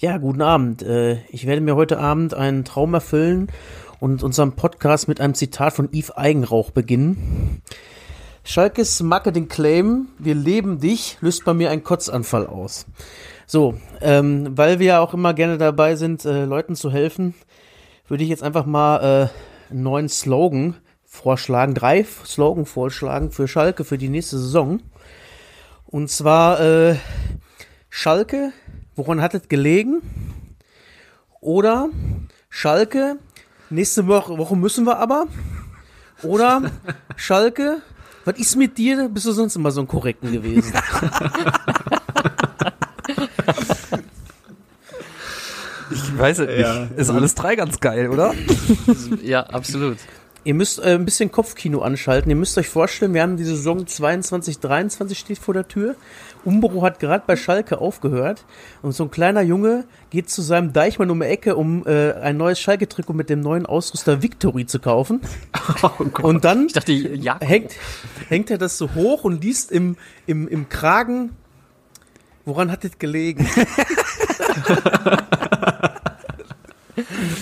Ja, guten Abend. Äh, ich werde mir heute Abend einen Traum erfüllen und unseren Podcast mit einem Zitat von Yves Eigenrauch beginnen. Schalkes Marketing Claim, wir leben dich, löst bei mir einen Kotzanfall aus. So, ähm, weil wir ja auch immer gerne dabei sind, äh, Leuten zu helfen, würde ich jetzt einfach mal äh, einen neuen Slogan vorschlagen, drei Slogan vorschlagen für Schalke für die nächste Saison. Und zwar äh, Schalke, woran hat es gelegen? Oder Schalke, nächste Woche, müssen wir aber. Oder Schalke, was ist mit dir? Bist du sonst immer so ein Korrekten gewesen? Ich weiß es Ja. nicht. Ist alles drei ganz geil, oder? Ja, absolut. Ihr müsst äh, ein bisschen Kopfkino anschalten. Ihr müsst euch vorstellen, wir haben die Saison 22, 23 steht vor der Tür. Umbro hat gerade bei Schalke aufgehört und so ein kleiner Junge geht zu seinem Deichmann um die Ecke, um äh, ein neues Schalke-Trikot mit dem neuen Ausrüster Victory zu kaufen. und dann dachte, hängt, hängt er das so hoch und liest im, im, im Kragen, woran hat das gelegen?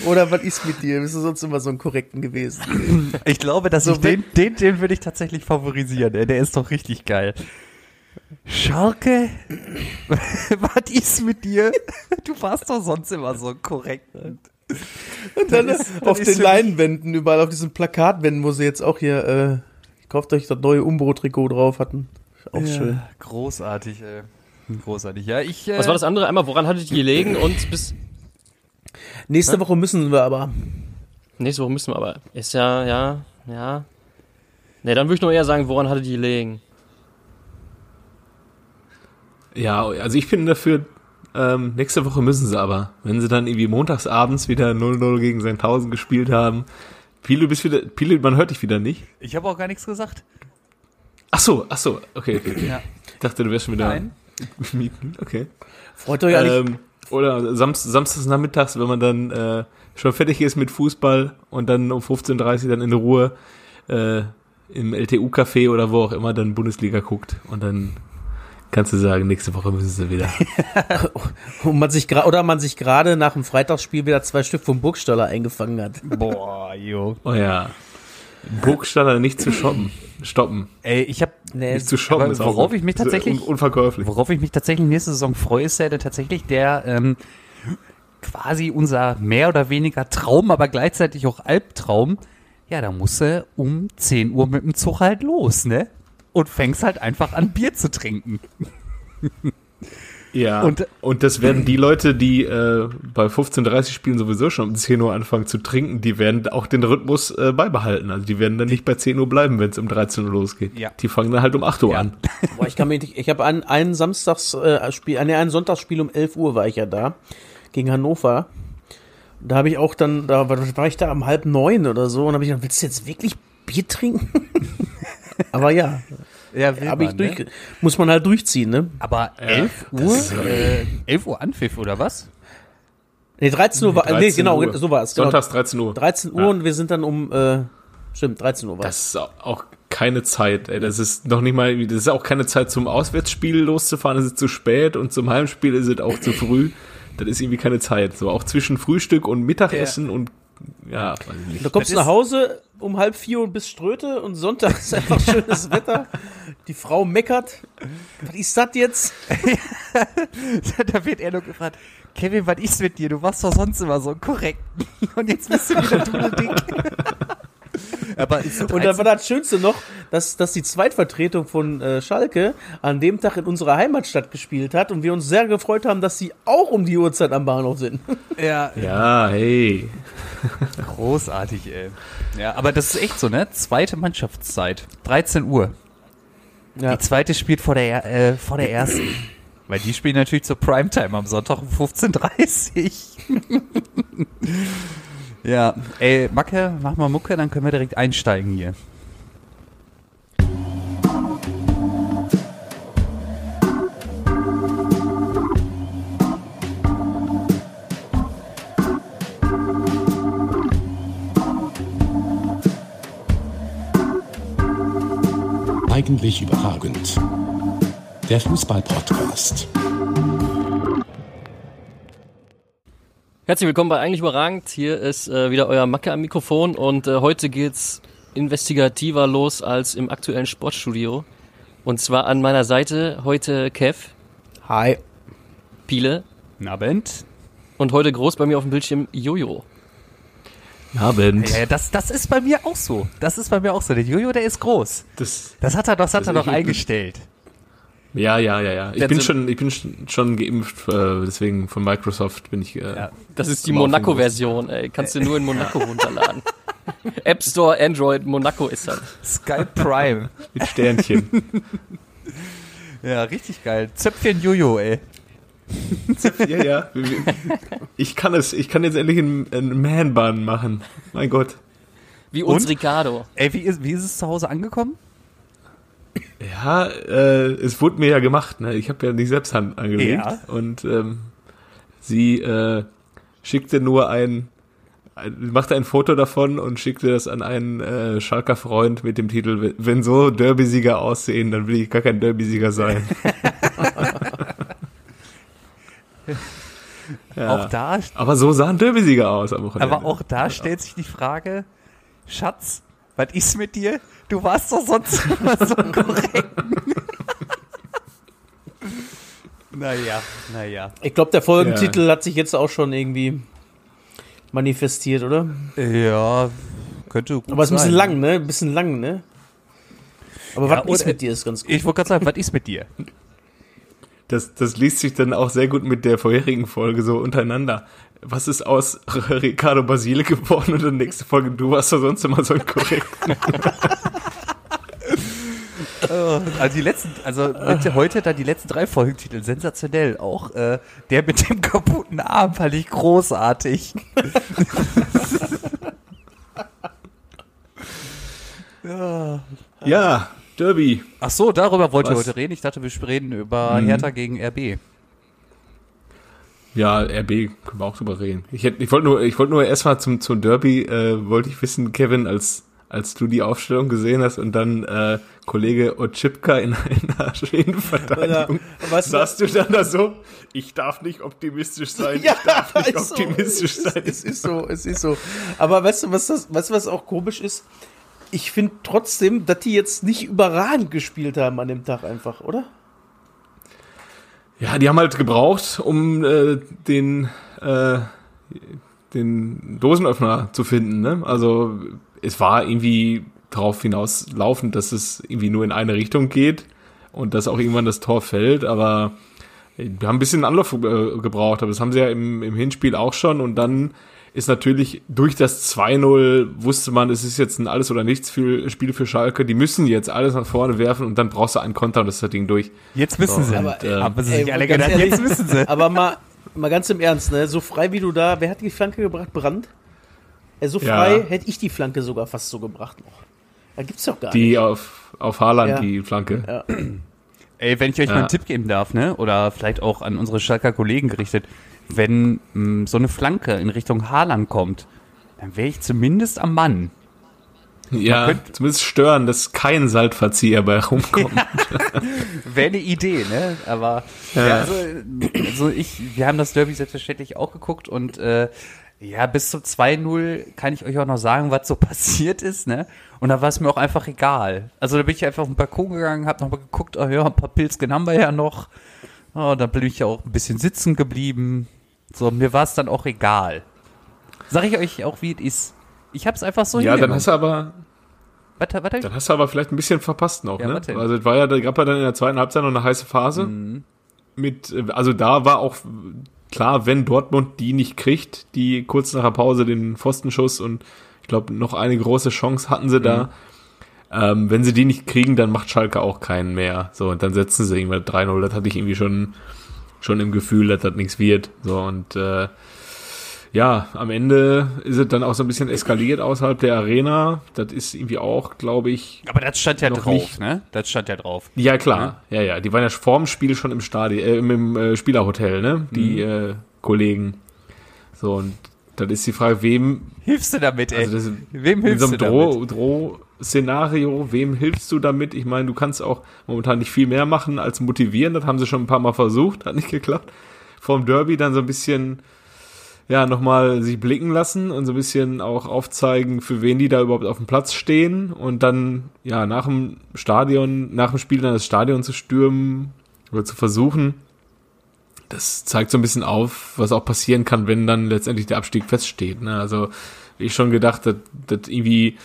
Oder was ist mit dir? Bist du sonst immer so ein Korrekten gewesen? Ich glaube, dass So, ich den, den, den würde ich tatsächlich favorisieren. Der ist doch richtig geil. Schalke, was ist mit dir? Du warst doch sonst immer so korrekt. Und dann auf ist den für Leinwänden, überall auf diesen Plakatwänden, wo sie jetzt auch hier, äh, kauft euch das neue Umbro-Trikot drauf hatten. Auch schön. Großartig, ey. Großartig. Ja, ich. Äh, Was war das andere? Einmal, woran hattet ihr gelegen und bis Nächste Woche müssen wir aber. nächste Woche müssen wir aber. Ist ja, ja, ja. Ne, dann würde ich nur eher sagen, woran hattet ihr gelegen? Ja, also ich bin dafür, ähm, nächste Woche müssen sie aber. Wenn sie dann irgendwie montagsabends wieder 0-0 gegen Sandhausen gespielt haben. Pile, du bist wieder, Pile, man hört dich wieder nicht. Ich habe auch gar nichts gesagt. Ach so, ach so, okay, okay. okay. Ja. Ich dachte, du wärst schon wieder Nein. mieten, okay. Freut euch eigentlich. Ähm, oder Samst, samstags nachmittags, wenn man dann äh, schon fertig ist mit Fußball und dann um 15.30 Uhr dann in Ruhe äh, im LTU-Café oder wo auch immer dann Bundesliga guckt und dann kannst du sagen, nächste Woche müssen sie wieder. Und man sich oder man sich gerade nach dem Freitagsspiel wieder zwei Stück vom Burgstaller eingefangen hat. Boah, jo. Oh ja. Burgstaller nicht zu shoppen. Stoppen. Ey, ich habe Nee, Nicht zu shoppen ist auch worauf ich mich tatsächlich- un unverkäuflich. Worauf ich mich tatsächlich nächste Saison freue, ist ja der, tatsächlich der ähm, quasi unser mehr oder weniger Traum, aber gleichzeitig auch Albtraum. Ja, da musst du um 10 Uhr mit dem Zug halt los, ne? Und fängst halt einfach an, Bier zu trinken. Ja. Und- Und, das werden die Leute, die äh, bei 15.30 Spielen sowieso schon um 10 Uhr anfangen zu trinken, die werden auch den Rhythmus äh, beibehalten. Also die werden dann nicht bei 10 Uhr bleiben, wenn es um 13 Uhr losgeht. Ja. Die fangen dann halt um 8 Uhr Ja. an. Boah, ich kann mich nicht, ich habe ein, ein Samstags äh, Spiel, nee, ein Sonntagsspiel um 11 Uhr war ich ja da gegen Hannover. Da habe ich auch dann, da war, war ich da um halb neun oder so und habe ich gedacht, willst du jetzt wirklich Bier trinken? Aber ja, Ja, habe ich durch, muss man halt durchziehen, ne? Aber 11 das Uhr? ist- Äh, 11 Uhr Anpfiff, oder was? Nee, 13 Uhr war, nee, 13 genau, Uhr. so war es. Genau. Sonntags 13 Uhr. 13 Uhr Ja. und wir sind dann um, äh, stimmt, 13 Uhr war Das ist auch keine Zeit, ey. Das ist noch nicht mal, das ist auch keine Zeit zum Auswärtsspiel loszufahren, das ist zu spät und zum Heimspiel ist es auch zu früh. Das ist irgendwie keine Zeit. So auch zwischen Frühstück und Mittagessen und ja, weiß ich nicht. Du kommst Das nach Hause um halb vier und bist Ströte und Sonntag ist einfach schönes Wetter. Die Frau meckert. Was ist das jetzt? da wird er nur gefragt, Kevin, was ist mit dir? Du warst doch sonst immer so korrekt. Und jetzt bist du wieder dudeldick. Aber Und dann war das Schönste noch, dass, dass die Zweitvertretung von äh, Schalke an dem Tag in unserer Heimatstadt gespielt hat und wir uns sehr gefreut haben, dass sie auch um die Uhrzeit am Bahnhof sind. ja, Ja, hey. großartig, ey. Ja, aber das ist echt so, ne? Zweite Mannschaftszeit. 13 Uhr. Ja. Die zweite spielt vor der, äh, vor der ersten. Weil die spielen natürlich zur Primetime am Sonntag um 15.30 Uhr. Ja, ey, Macke, mach mal Mucke, dann können wir direkt einsteigen hier. Eigentlich überragend. Der Fußball-Podcast. Herzlich willkommen bei Eigentlich Überragend. Hier ist äh, wieder euer Macke am Mikrofon und äh, heute geht's investigativer los als im aktuellen Sportstudio. Und zwar an meiner Seite heute Kev, Hi. Piele Guten Abend. und heute groß bei mir auf dem Bildschirm Jojo. Abend. Ja, das, das ist bei mir auch so. Das ist bei mir auch so. Der Jojo, der ist groß. Das, Das hat er, das hat Also er doch ich- eingestellt. Ja, ja, ja, ja. Ich bin schon, ich bin schon- geimpft, äh, deswegen von Microsoft bin ich. Äh, Ja. Das ist die Monaco-Version, ey. Kannst du nur in Monaco runterladen. App Store, Android, Monaco ist das. Sky Prime. Mit Sternchen. ja, richtig geil. Zöpfchen Jojo, ey. ja, ja. Ich kann es. Ich kann jetzt endlich einen, einen Man-Bun machen. Mein Gott. Wie uns Und? Ricardo. Ey, wie ist, wie ist es zu Hause angekommen? Ja, äh, es wurde mir ja gemacht. Ne? Ich habe ja nicht selbst Hand angelegt. Ja. Und ähm, sie äh, schickte nur ein, ein, machte ein Foto davon und schickte das an einen äh, Schalker Freund mit dem Titel, "Wenn- wenn so Derby-Sieger aussehen, dann will ich gar kein Derby-Sieger sein. ja. Auch da, Aber so sahen Derby-Sieger aus am Wochenende. aber auch da stellt sich die Frage, Schatz, was ist mit dir? Du warst doch sonst immer so korrekt. naja, naja. Ich glaube, der Folgentitel hat sich jetzt auch schon irgendwie manifestiert, oder? Ja, könnte gut Aber es ist ein sein. bisschen lang, ne? Ein bisschen lang, ne? Aber Ja, was ist mit dir ist ganz gut. Ich wollte gerade sagen, was ist mit dir? Das, das liest sich dann auch sehr gut mit der vorherigen Folge so untereinander. Was ist aus Ricardo Basile geworden und dann nächste Folge, du warst doch sonst immer so korrekt. Also die letzten, also heute da die letzten drei Folgentitel sensationell. Auch äh, der mit dem kaputten Arm fand ich großartig. Ja, Derby. Ach so, darüber wollt ihr Was? heute reden. Ich dachte, wir reden über Mhm. Hertha gegen RB. Ja, RB können wir auch drüber reden. Ich, hätte- ich wollte nur, ich wollte nur erstmal zum, zum Derby, äh, wollte ich wissen, Kevin, als, als du die Aufstellung gesehen hast und dann äh, Kollege Otschipka in einer schweren Verteidigung, was- saßt du dann da so, ich darf nicht optimistisch sein, ich darf nicht ist so. optimistisch es, sein. Es, es ist so, es ist so. Aber weißt du, was das, weißt du, was auch komisch ist? Ich finde trotzdem, dass die jetzt nicht überragend gespielt haben an dem Tag einfach, oder? Ja, die haben halt gebraucht, um äh, den, äh, den Dosenöffner zu finden. Ne? Also es war irgendwie darauf hinauslaufend, dass es irgendwie nur in eine Richtung geht und dass auch irgendwann das Tor fällt. Aber wir haben ein bisschen Anlauf äh, gebraucht, aber das haben sie ja im, im Hinspiel auch schon. Und dann ist natürlich durch das 2-0 wusste man, es ist jetzt ein Alles- oder Nichts für Spiel für Schalke. Die müssen jetzt alles nach vorne werfen und dann brauchst du einen Konter und das ist das Ding durch. Jetzt wissen So, sie. aber, äh, haben sie ey, alle ganz gedacht, ehrlich, jetzt wissen sie. Aber mal, mal ganz im Ernst, ne? So frei wie du da, wer hat die Flanke gebracht? Brand? Äh, so Ja. frei hätte ich die Flanke sogar fast so gebracht noch. Da gibt's doch gar Die nicht. auf, auf Haaland, Ja. die Flanke. Ja. Ey, wenn ich euch mal Ja. einen Tipp geben darf, ne? Oder vielleicht auch an unsere Schalker Kollegen gerichtet, wenn mh, so eine Flanke in Richtung Haaland kommt, dann wäre ich zumindest am Mann. Ja, könnte- zumindest stören, dass kein Saltverzieher bei rumkommt. Wäre eine Idee, ne? Aber ja. Ja. also, also ich, wir haben das Derby selbstverständlich auch geguckt und äh, ja, bis zum 2-0 kann ich euch auch noch sagen, was so passiert ist, ne? Und da war es mir auch einfach egal. Also da bin ich einfach auf den Balkon gegangen, hab noch mal geguckt, oh ja, ein paar Pilzken haben wir ja noch. Oh, dann bin ich ja auch ein bisschen sitzen geblieben. So, mir war es dann auch egal. Sag ich euch auch, wie es ist. Ich hab's einfach so ja, dann hast du aber, Warte, warte. dann hast du aber vielleicht ein bisschen verpasst noch, Ja, ne? warte. Also es war ja, da gab ja dann in der zweiten Halbzeit noch eine heiße Phase. Mhm. Mit, äh, also da war auch klar, wenn Dortmund die nicht kriegt, die kurz nach der Pause den Pfostenschuss und ich glaube noch eine große Chance hatten sie Mhm. da. Ähm, wenn sie die nicht kriegen, dann macht Schalke auch keinen mehr. So, und dann setzen sie irgendwann 3-0. Das hatte ich irgendwie schon, schon im Gefühl, dass das nichts wird. So, und äh, ja, am Ende ist es dann auch so ein bisschen eskaliert außerhalb der Arena. Das ist irgendwie auch, glaube ich, Aber das stand ja drauf, nicht. ne? Das stand ja drauf. ja klar, ja, ja. Die waren ja vorm Spiel schon im Stadion, äh, im, im äh, Spielerhotel, ne? Die äh, Kollegen. So, und dann ist die Frage, wem, Hilfst du damit, ey? also das, Wem in hilfst so du einem damit? Droh, Droh-Szenario, wem hilfst du damit? Ich meine, du kannst auch momentan nicht viel mehr machen als motivieren. Das haben sie schon ein paar Mal versucht, hat nicht geklappt. Vorm Derby dann so ein bisschen, ja, nochmal sich blicken lassen und so ein bisschen auch aufzeigen, für wen die da überhaupt auf dem Platz stehen und dann, ja, nach dem Stadion, nach dem Spiel dann das Stadion zu stürmen oder zu versuchen. Das zeigt so ein bisschen auf, was auch passieren kann, wenn dann letztendlich der Abstieg feststeht. Ne? Also, wie ich schon gedacht, dass, dass irgendwie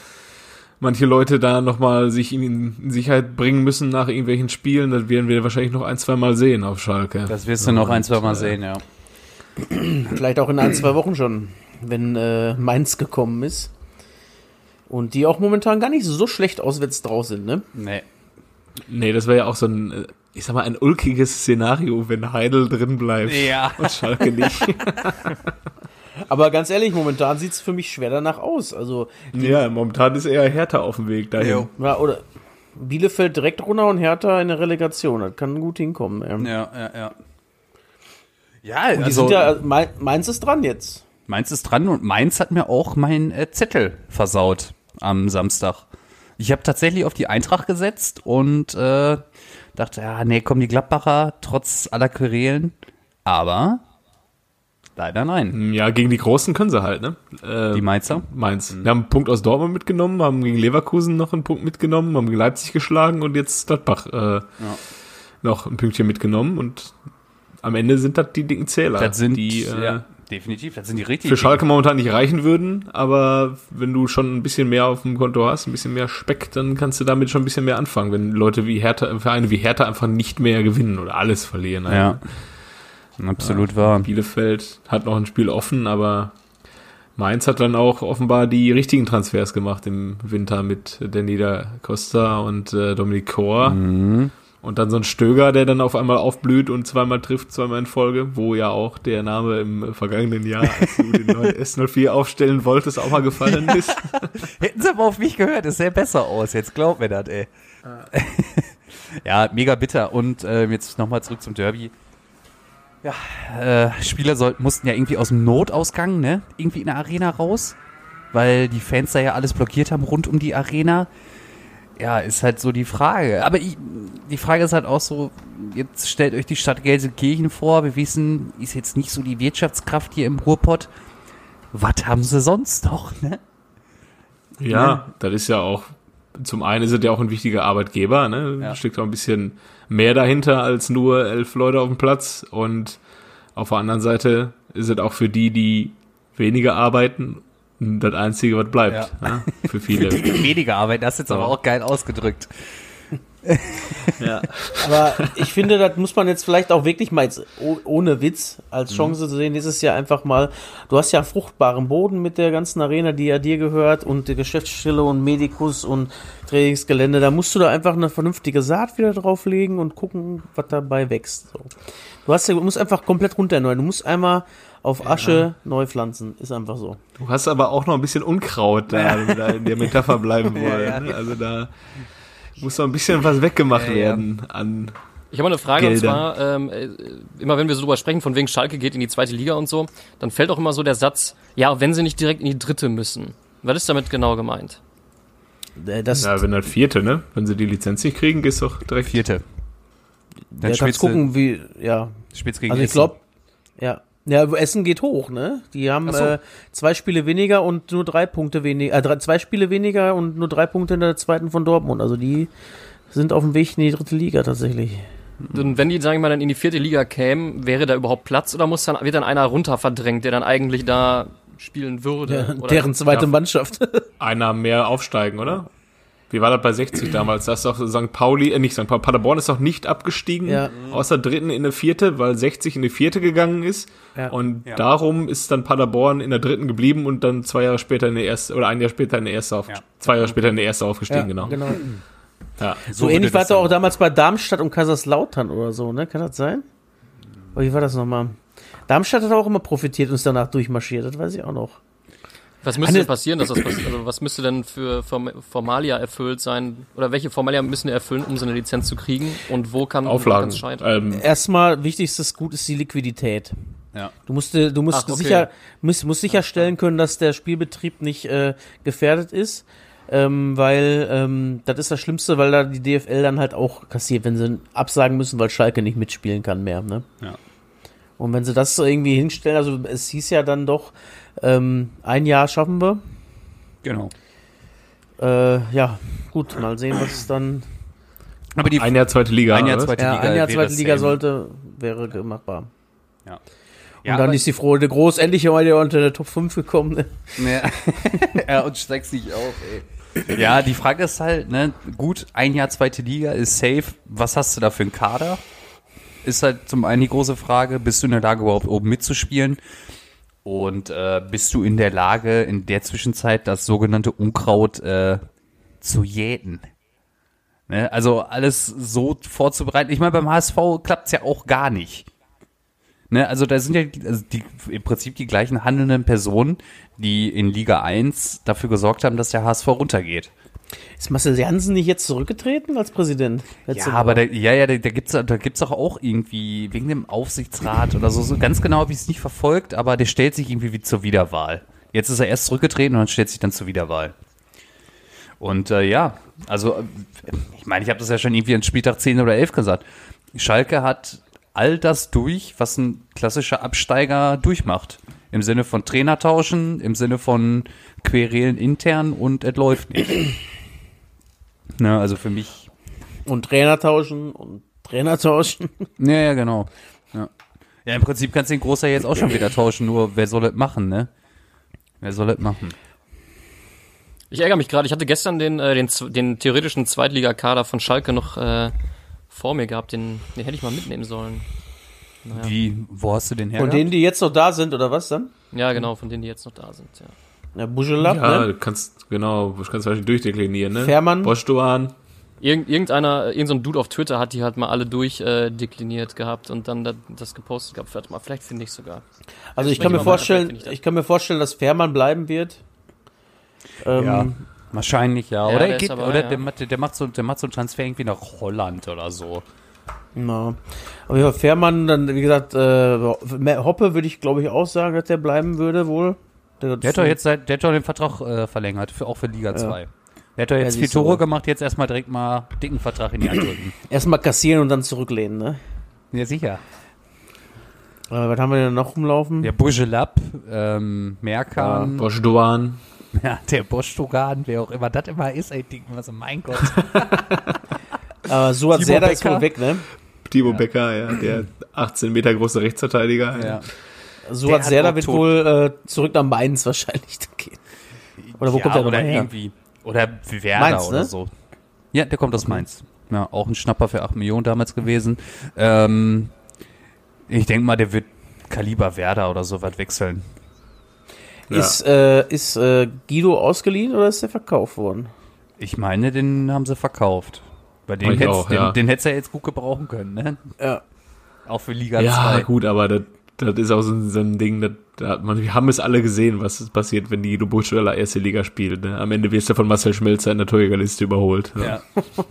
manche Leute da nochmal sich in, Sicherheit bringen müssen nach irgendwelchen Spielen, das werden wir wahrscheinlich noch ein, zwei Mal sehen auf Schalke. Das wirst du noch ein, zwei Mal äh, sehen, ja. Vielleicht auch in ein, zwei Wochen schon, wenn äh, Mainz gekommen ist. Und die auch momentan gar nicht so schlecht auswärts draus sind, ne? Nee. Nee, das wäre ja auch so ein, äh, ich sag mal, ein ulkiges Szenario, wenn Heidel drin bleibt Ja. und Schalke nicht. Aber ganz ehrlich, momentan sieht's für mich schwer danach aus. Also, ja, momentan ist eher Hertha auf dem Weg dahin. Ja, oder Bielefeld direkt runter und Hertha in der Relegation. Das kann gut hinkommen. Ähm. Ja, ja, ja. Ja, Die also sind ja, Main- Mainz ist dran jetzt. Mainz ist dran und Mainz hat mir auch meinen äh, Zettel versaut am Samstag. Ich habe tatsächlich auf die Eintracht gesetzt und äh, dachte, ja, nee, kommen die Gladbacher trotz aller Querelen. Aber leider nein. Ja, gegen die Großen können sie halt, ne? Äh, Die Mainzer. Mainz. Wir haben einen Punkt aus Dortmund mitgenommen, haben gegen Leverkusen noch einen Punkt mitgenommen, haben Leipzig geschlagen und jetzt Gladbach äh, noch ein Pünktchen mitgenommen und am Ende sind das die dicken Zähler, Das sind die äh, ja, definitiv, das sind die richtig. für Schalke momentan nicht reichen würden, aber wenn du schon ein bisschen mehr auf dem Konto hast, ein bisschen mehr Speck, dann kannst du damit schon ein bisschen mehr anfangen, wenn Leute wie Hertha, Vereine wie Hertha einfach nicht mehr gewinnen oder alles verlieren. Ja. Absolut wahr. Bielefeld hat noch ein Spiel offen, aber Mainz hat dann auch offenbar die richtigen Transfers gemacht im Winter mit Danny da Costa und äh, Dominik Kor. Und dann so ein Stöger, der dann auf einmal aufblüht und zweimal trifft, zweimal in Folge, wo ja auch der Name im vergangenen Jahr, als du den neuen S04 aufstellen wolltest, auch mal gefallen ist. Hätten sie aber auf mich gehört, es sähe besser aus. Jetzt glaub mir das, ey. ja, mega bitter. Und äh, jetzt nochmal zurück zum Derby. Ja, äh, Spieler sollten, mussten ja irgendwie aus dem Notausgang, ne? Irgendwie in der Arena raus. Weil die Fans da ja alles blockiert haben rund um die Arena. Ja, ist halt so die Frage. Aber ich, die Frage ist halt auch so, jetzt stellt euch die Stadt Gelsenkirchen vor. Wir wissen, ist jetzt nicht so die Wirtschaftskraft hier im Ruhrpott. Was haben sie sonst noch, ne? Ja, das ist ja auch, zum einen es ja auch ein wichtiger Arbeitgeber, ne? Ja. Steckt auch ein bisschen mehr dahinter als nur elf Leute auf dem Platz. Und auf der anderen Seite ist es auch für die, die weniger arbeiten, das Einzige, was bleibt. Ne? Für viele. weniger Arbeit, das ist jetzt aber Ja. auch geil ausgedrückt. Ja. Aber ich finde, das muss man jetzt vielleicht auch wirklich mal jetzt oh- ohne Witz als Chance zu sehen. Dieses Jahr einfach mal, du hast ja fruchtbaren Boden mit der ganzen Arena, die ja dir gehört und die Geschäftsstelle und Medikus und Trainingsgelände. Da musst du da einfach eine vernünftige Saat wieder drauflegen und gucken, was dabei wächst. So. Du hast ja, du musst einfach komplett runter erneuern. Du musst einmal auf Asche neu pflanzen. Ist einfach so. Du hast aber auch noch ein bisschen Unkraut da, wenn wir da in der Metapher bleiben wollen. Ja, ne? Also da muss noch ein bisschen was weggemacht Ja, ja. werden an. Ich habe mal eine Frage Gelder. und zwar, ähm, äh, immer wenn wir so drüber sprechen, von wegen Schalke geht in die zweite Liga und so, dann fällt auch immer so der Satz, ja, wenn sie nicht direkt in die dritte müssen. Was ist damit genau gemeint? Äh, Das, Ja, wenn das vierte, ne? Wenn sie die Lizenz nicht kriegen, geht's doch direkt. Vierte. ja, Dann kannst spielst du, gucken, wie, ja. spielst gegen Also ich glaube, ja. Ja, Essen geht hoch, ne? Die haben so. äh, zwei Spiele weniger und nur drei Punkte weniger, äh, drei, zwei Spiele weniger und nur drei Punkte in der zweiten von Dortmund. Also die sind auf dem Weg in die dritte Liga tatsächlich. Und wenn die, sagen wir mal, dann in die vierte Liga kämen, wäre da überhaupt Platz oder muss dann, wird dann einer runter verdrängt, der dann eigentlich da spielen würde? oder? deren zweite Ja. Mannschaft. Einer mehr aufsteigen, oder? Wie war das bei 60 damals? Das ist doch St. Pauli, äh, nicht St. Pauli, Paderborn ist doch nicht abgestiegen Ja. aus der dritten in eine vierte, weil 60 in die vierte gegangen ist. Ja. Und Ja. darum ist dann Paderborn in der dritten geblieben und dann zwei Jahre später in der erste, oder ein Jahr später in der erste auf, Ja. zwei Jahre später in der erste aufgestiegen, genau. genau. Ja. So, würde ähnlich war es auch damals bei Darmstadt und Kaiserslautern oder so, ne? Kann das sein? Oder wie war das nochmal? Darmstadt hat auch immer profitiert und ist danach durchmarschiert, das weiß ich auch noch. Was müsste denn passieren, dass das passiert? Also was müsste denn für Form Formalia erfüllt sein? Oder welche Formalia müssen wir erfüllen, um so eine Lizenz zu kriegen? Und wo kann kann's scheitern? Ähm, Erstmal wichtigstes Gut ist die Liquidität. Ja. Du musst, äh, du musst Ach, okay. sicher, musst, musst sicherstellen können, dass der Spielbetrieb nicht äh, gefährdet ist, ähm, weil ähm, das ist das Schlimmste, weil da die DFL dann halt auch kassiert, wenn sie absagen müssen, weil Schalke nicht mitspielen kann mehr. Ne? Ja. Und wenn sie das so irgendwie hinstellen, also es hieß ja dann doch, ähm, ein Jahr schaffen wir. Genau. Äh, ja, gut, mal sehen, was es dann. Aber die Ein Jahr zweite Liga. Ein Jahr zweite Ja, Liga ein Jahr zweite Liga sollte, wäre machbar. Ja. Und Ja, dann ist die Freude groß, endlich mal unter der Top 5 gekommen. ne? Ja, ja und steigst nicht auf, ey. Ja, die Frage ist halt, ne, gut, ein Jahr zweite Liga ist safe. Was hast du da für einen Kader? Ist halt zum einen die große Frage, bist du in der Lage, überhaupt oben mitzuspielen? Und äh, bist du in der Lage, in der Zwischenzeit das sogenannte Unkraut äh, zu jäten? Ne? Also alles so vorzubereiten. Ich meine, beim HSV klappt's ja auch gar nicht. Ne, also da sind ja die- also die, im Prinzip die gleichen handelnden Personen, die in Liga 1 dafür gesorgt haben, dass der HSV runtergeht. Ist Marcel Jansen nicht jetzt zurückgetreten als Präsident? Ja, aber da, ja, ja, da, da gibt's da gibt's doch auch irgendwie wegen dem Aufsichtsrat oder so, so ganz genau habe ich es nicht verfolgt, aber der stellt sich irgendwie wie zur Wiederwahl. Jetzt ist er erst zurückgetreten und dann stellt sich dann zur Wiederwahl. Und äh, ja, also äh, ich meine, ich habe das ja schon irgendwie an Spieltag 10 oder 11 gesagt. Schalke hat all das durch, was ein klassischer Absteiger durchmacht. Im Sinne von Trainer tauschen, im Sinne von Querelen intern und es läuft nicht. Na, also für mich Und Trainer tauschen und Trainer tauschen. Ja, ja, genau. Ja. ja, im Prinzip kannst du den Großer jetzt auch schon wieder tauschen, nur wer soll das machen, ne? Wer soll das machen? Ich ärgere mich gerade. Ich hatte gestern den, äh, den, den theoretischen Zweitligakader von Schalke noch äh, vor mir gehabt. Den, den hätte ich mal mitnehmen sollen. Naja. Wie, wo hast du den her? Von denen, die jetzt noch da sind, oder was dann? Ja, genau, von denen, die jetzt noch da sind. Ja. Ja, Bujelab, Ja, ne? du kannst, genau, du kannst zum Beispiel durchdeklinieren, ne? Fährmann. Boschdoan. Irgend, irgendeiner, irgendein so ein Dude auf Twitter hat die halt mal alle durchdekliniert äh, gehabt und dann das, das gepostet gehabt. Warte mal, vielleicht finde ich sogar. Also ich kann mir vorstellen, ich ich kann mir vorstellen, dass Fährmann bleiben wird. Ähm, Ja, wahrscheinlich ja. Ja, oder der er geht, aber, oder ja. der, macht, der, macht so, der macht so einen Transfer irgendwie nach Holland oder so. Na. Aber ja, Fährmann, dann, wie gesagt, äh, Hoppe würde ich, glaube ich, auch sagen, dass der bleiben würde, wohl. Der hat doch jetzt seit, der hat doch den Vertrag äh, verlängert, für, auch für Liga 2. Der hat doch jetzt vier siehst du Tore wohl. gemacht, jetzt erstmal direkt mal dicken Vertrag in die Hand drücken. Erstmal kassieren und dann zurücklehnen, ne? ja, sicher. Äh, was haben wir denn noch rumlaufen? Der Bujelab, ähm, Merkan, Boschdoan. ja, der Bostogan, wer auch immer das immer ist, ey, denken wir so, mein Gott. Aber Suat Timo Serdar ist Becker. wohl weg, ne? Timo Becker, ja, der 18 Meter große Rechtsverteidiger. ja. Suat hat Serdar wird tot- wohl äh, zurück nach Mainz wahrscheinlich gehen. Oder wo ja, kommt der oder her? irgendwie. Oder Werder Mainz, oder ne? so. Ja, der kommt aus Mainz. Ja, auch ein Schnapper für 8 Millionen damals gewesen. Ähm, ich denke mal, der wird Kaliber Werder oder so was wechseln. Ja. Ist, äh, ist äh, Guido ausgeliehen oder ist der verkauft worden? Ich meine, den haben sie verkauft. Bei dem hätt's, auch, den, ja. den hättest du ja jetzt gut gebrauchen können, ne? Ja. Auch für Liga Ja, 2. gut, aber das, das ist auch so ein, so ein Ding, das, da hat man, wir haben es alle gesehen, was passiert, wenn die Buchsteller erste Liga spielt. Ne? Am Ende wirst du von Marcel Schmelzer in der Torjägerliste überholt. Ja.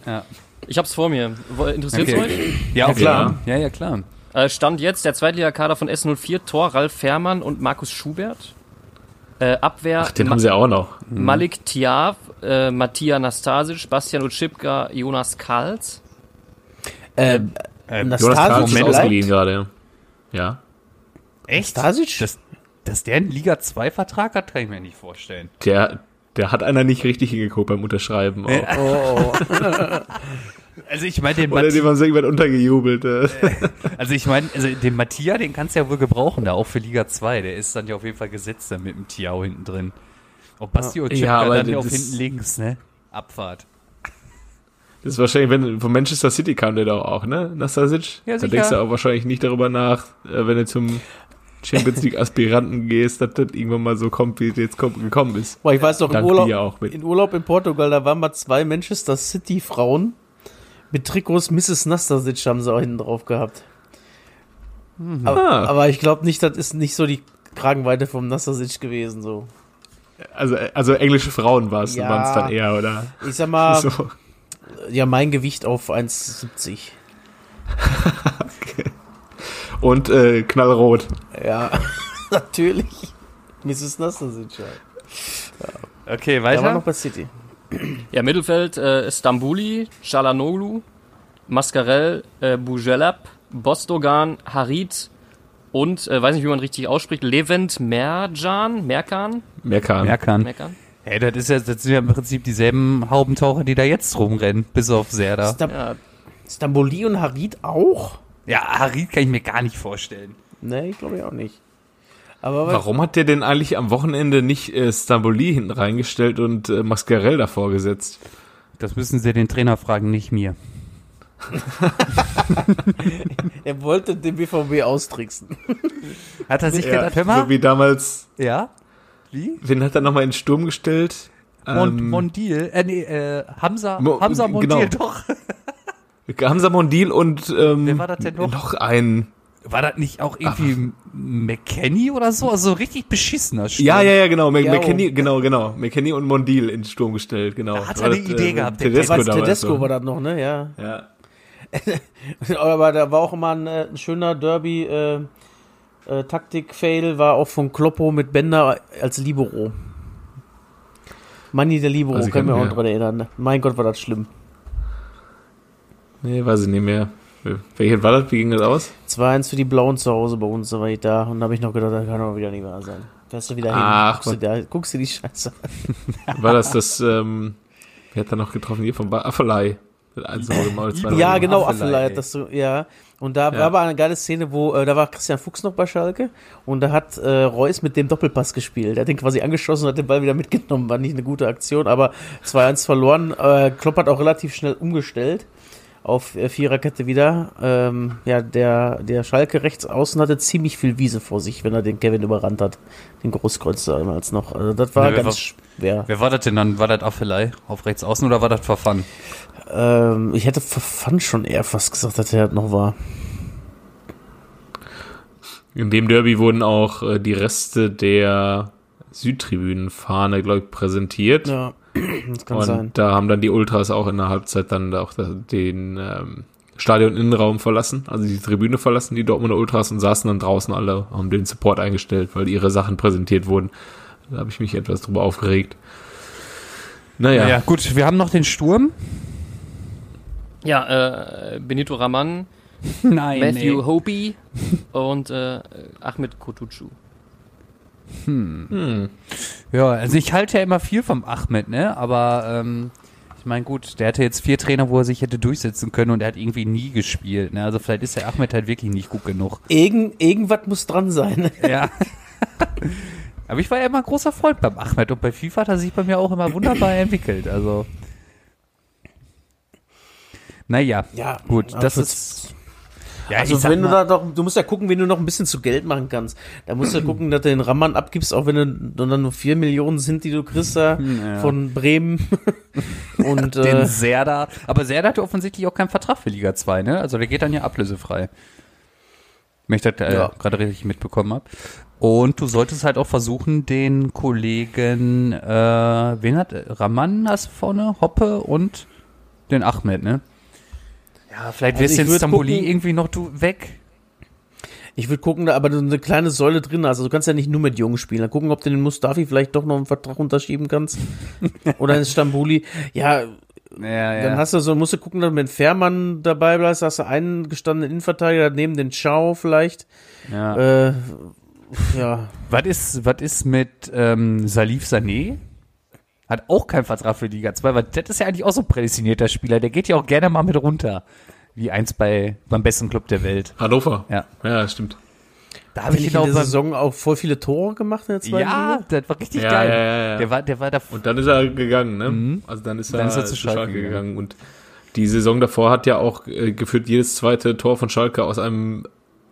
ja. Ich hab's vor mir. Interessiert Okay. euch? Ja, auf klar. Ja, ja, klar. Äh, Stand jetzt der Zweitligakader von S04, Tor Ralf Fährmann und Markus Schubert. Äh, Abwehr Ach, den Ma haben sie auch noch. Malik Tiav, äh, Matthias Nastasic, Bastian Utschipka, Jonas Karls. Äh, Ähm, Jonas Nastasic Karl ist ausgeliehen gerade. Ja. Echt? Nastasic? Dass, dass der einen Liga 2 Vertrag hat, kann ich mir nicht vorstellen. Der, der hat einer nicht richtig hingeguckt beim Unterschreiben. Auch. Oh, oh. Also ich meine, den Oder dem haben sie irgendwann untergejubelt. Also ich meine, also den Matthias, den kannst du ja wohl gebrauchen, da auch für Liga 2. Der ist dann ja auf jeden Fall gesetzt da mit dem Tiao hinten drin. Ob Basti und Ja, aber dann ja auf hinten links, ne? Abfahrt. Das ist wahrscheinlich, wenn von Manchester City kam der doch auch, ne? Nastasic? Ja, da denkst du auch wahrscheinlich nicht darüber nach, äh, wenn du zum Champions League Aspiranten gehst, dass das irgendwann mal so kommt, wie es jetzt gekommen ist. Boah, ich weiß noch, im Urlaub, dir auch mit. in Urlaub in Portugal, da waren mal zwei Manchester City Frauen mit Trikots Mrs. Nastasic haben sie auch hinten drauf gehabt. Aber, Ah. aber ich glaube nicht, das ist nicht so die Kragenweite vom Nastasic gewesen, so. Also, also englische Frauen war es Ja. waren es dann eher, oder? Ich sag mal, So. ja, mein Gewicht auf 1,70. Und äh, knallrot. Ja, natürlich. Mrs. Nastasic, ja. Okay, Da war noch weiter. bei City. Ja, Mittelfeld äh, Stambuli, Shalanoglu, Mascarell, äh, Bujelab, Bostogan, Harit, und, äh, weiß nicht, wie man richtig ausspricht, Levent Merjan, Merkan, Merkan. Merkan. Merkan. Hey, das ist ja, das sind ja im Prinzip dieselben Haubentaucher, die da jetzt rumrennen, bis auf Serda. Stab Ja, Stamboli und Harid auch? Ja, Harid kann ich mir gar nicht vorstellen. Nee, ich glaube ich auch nicht. Aber was- Warum hat der denn eigentlich am Wochenende nicht äh, Stamboli hinten reingestellt und äh, Mascarell davor gesetzt? Das müssen Sie den Trainer fragen, nicht mir. er wollte den BVB austricksen. Hat er sich gedacht, hör so mal? wie damals, Ja? Wie? wen hat er nochmal in den Sturm gestellt? Mon Ähm, Mondil, äh, nee, äh, Hamza, Mo- Hamza Mondil, genau. doch. Hamza Mondil und ähm, Wer war das denn noch? noch ein. War das nicht auch irgendwie McKenny oder so? Also so richtig beschissener Sturm. Ja, ja, ja, genau. Mc- Ja, McKenny, genau, genau. McKenny und Mondil in den Sturm gestellt, genau. Da hat er eine das, Idee gehabt, der Tedesco damals Tedesco war das noch, ne? Ja. Ja. Aber da war auch immer ein, äh, ein schöner Derby. Äh, äh, Taktik-Fail war auch von Kloppo mit Bender als Libero. Manni der Libero, Also kann mich auch mir- dran erinnern. Mein Gott, war das schlimm. Nee, weiß ich nicht mehr. Welches war das? Wie ging das aus? 2-1 für die Blauen zu Hause bei uns, da war ich da und da habe ich noch gedacht, das kann doch wieder nicht wahr sein. Fährst du wieder hin, Ach, guckst, du da, guckst du die Scheiße an. War das das, ähm, wer hat da noch getroffen? Hier von Affelei. Zwei Ja, genau, Affelei, hat das so, ja. Und da Ja. war aber eine geile Szene, wo, äh, da war Christian Fuchs noch bei Schalke und da hat äh, Reus mit dem Doppelpass gespielt. Er hat den quasi angeschossen und hat den Ball wieder mitgenommen. War nicht eine gute Aktion, aber 2-1 verloren. Äh, Klopp hat auch relativ schnell umgestellt auf äh, Viererkette wieder. Ähm, ja, der, der Schalke rechts außen hatte ziemlich viel Wiese vor sich, wenn er den Kevin überrannt hat. Den Großkreuz damals noch. Also das war Ja, wer ganz war- schwer. Wer war das denn dann? War das Affelei auf rechts außen oder war das Verfan? Ähm, ich hätte fand schon eher fast gesagt, dass er das noch war. In dem Derby wurden auch äh, die Reste der Südtribünenfahne, glaube ich, präsentiert. Ja, das kann und sein. da haben dann die Ultras auch in der Halbzeit dann auch den ähm, Stadion-Innenraum verlassen, also die Tribüne verlassen, die Dortmunder Ultras und saßen dann draußen alle, haben den Support eingestellt, weil ihre Sachen präsentiert wurden. Da habe ich mich etwas drüber aufgeregt. Naja, Ja. gut, wir haben noch den Sturm. Ja, äh, Benito Raman, Nein, Matthew Hopi und äh, Ahmed Kutucu. Ja, also ich halte ja immer viel vom Ahmed, ne? Aber ähm, ich meine, gut, der hatte jetzt vier Trainer, wo er sich hätte durchsetzen können und er hat irgendwie nie gespielt. Ne? Also vielleicht ist der Ahmed halt wirklich nicht gut genug. Irgend, irgendwas muss dran sein. Ja. Aber ich war ja immer ein großer Freund beim Ahmed und bei FIFA hat er sich bei mir auch immer wunderbar entwickelt. Also. Naja, Ja, gut, das für- ist. Ja, Also wenn du mal- da doch, du musst ja gucken, wenn du noch ein bisschen zu Geld machen kannst. Da musst du ja gucken, dass du den Rammann abgibst, auch wenn du nur dann nur 4 Millionen sind, die du kriegst da Ja. von Bremen. Und den äh, Serda. Aber Serda hatte offensichtlich auch keinen Vertrag für Liga 2, ne? Also der geht dann ja ablösefrei. Wenn ich das äh, Ja. gerade richtig mitbekommen habe. Und du solltest halt auch versuchen, den Kollegen, äh, wen hat Raman hast du vorne? Hoppe und den Ahmed, ne? Ja, vielleicht Also wirst du den würd Stamboli gucken- irgendwie noch du weg. ich würde gucken, da aber du eine kleine Säule drin hast. Also du kannst ja nicht nur mit Jungen spielen. Dann gucken, ob du den Mustafi vielleicht doch noch einen Vertrag unterschieben kannst. Oder den Stambuli. Ja, Ja, dann hast du so, musst du gucken, dass du mit Fährmann dabei bleibst. Hast du einen gestandenen Innenverteidiger neben den Chao vielleicht. ja. Äh, ja, Was ist, was ist mit ähm, Salif Sané? Hat auch keinen Vertrag für Liga 2, weil das ist ja eigentlich auch so ein prädestinierter Spieler. Der geht ja auch gerne mal mit runter. Wie eins bei, beim besten Club der Welt. Hannover. Ja. Ja, stimmt. Da Habe ich in ihn auch der beim, Saison auch voll viele Tore gemacht in der zweiten Ja, Liga? das war richtig Ja, geil. ja, ja, ja. Der war, der war da. Und dann ist er gegangen, ne? Mhm. Also dann ist er, Dann ist er zu zu Schalke Schalke, gegangen. Und die Saison davor hat ja auch äh, geführt jedes zweite Tor von Schalke aus einem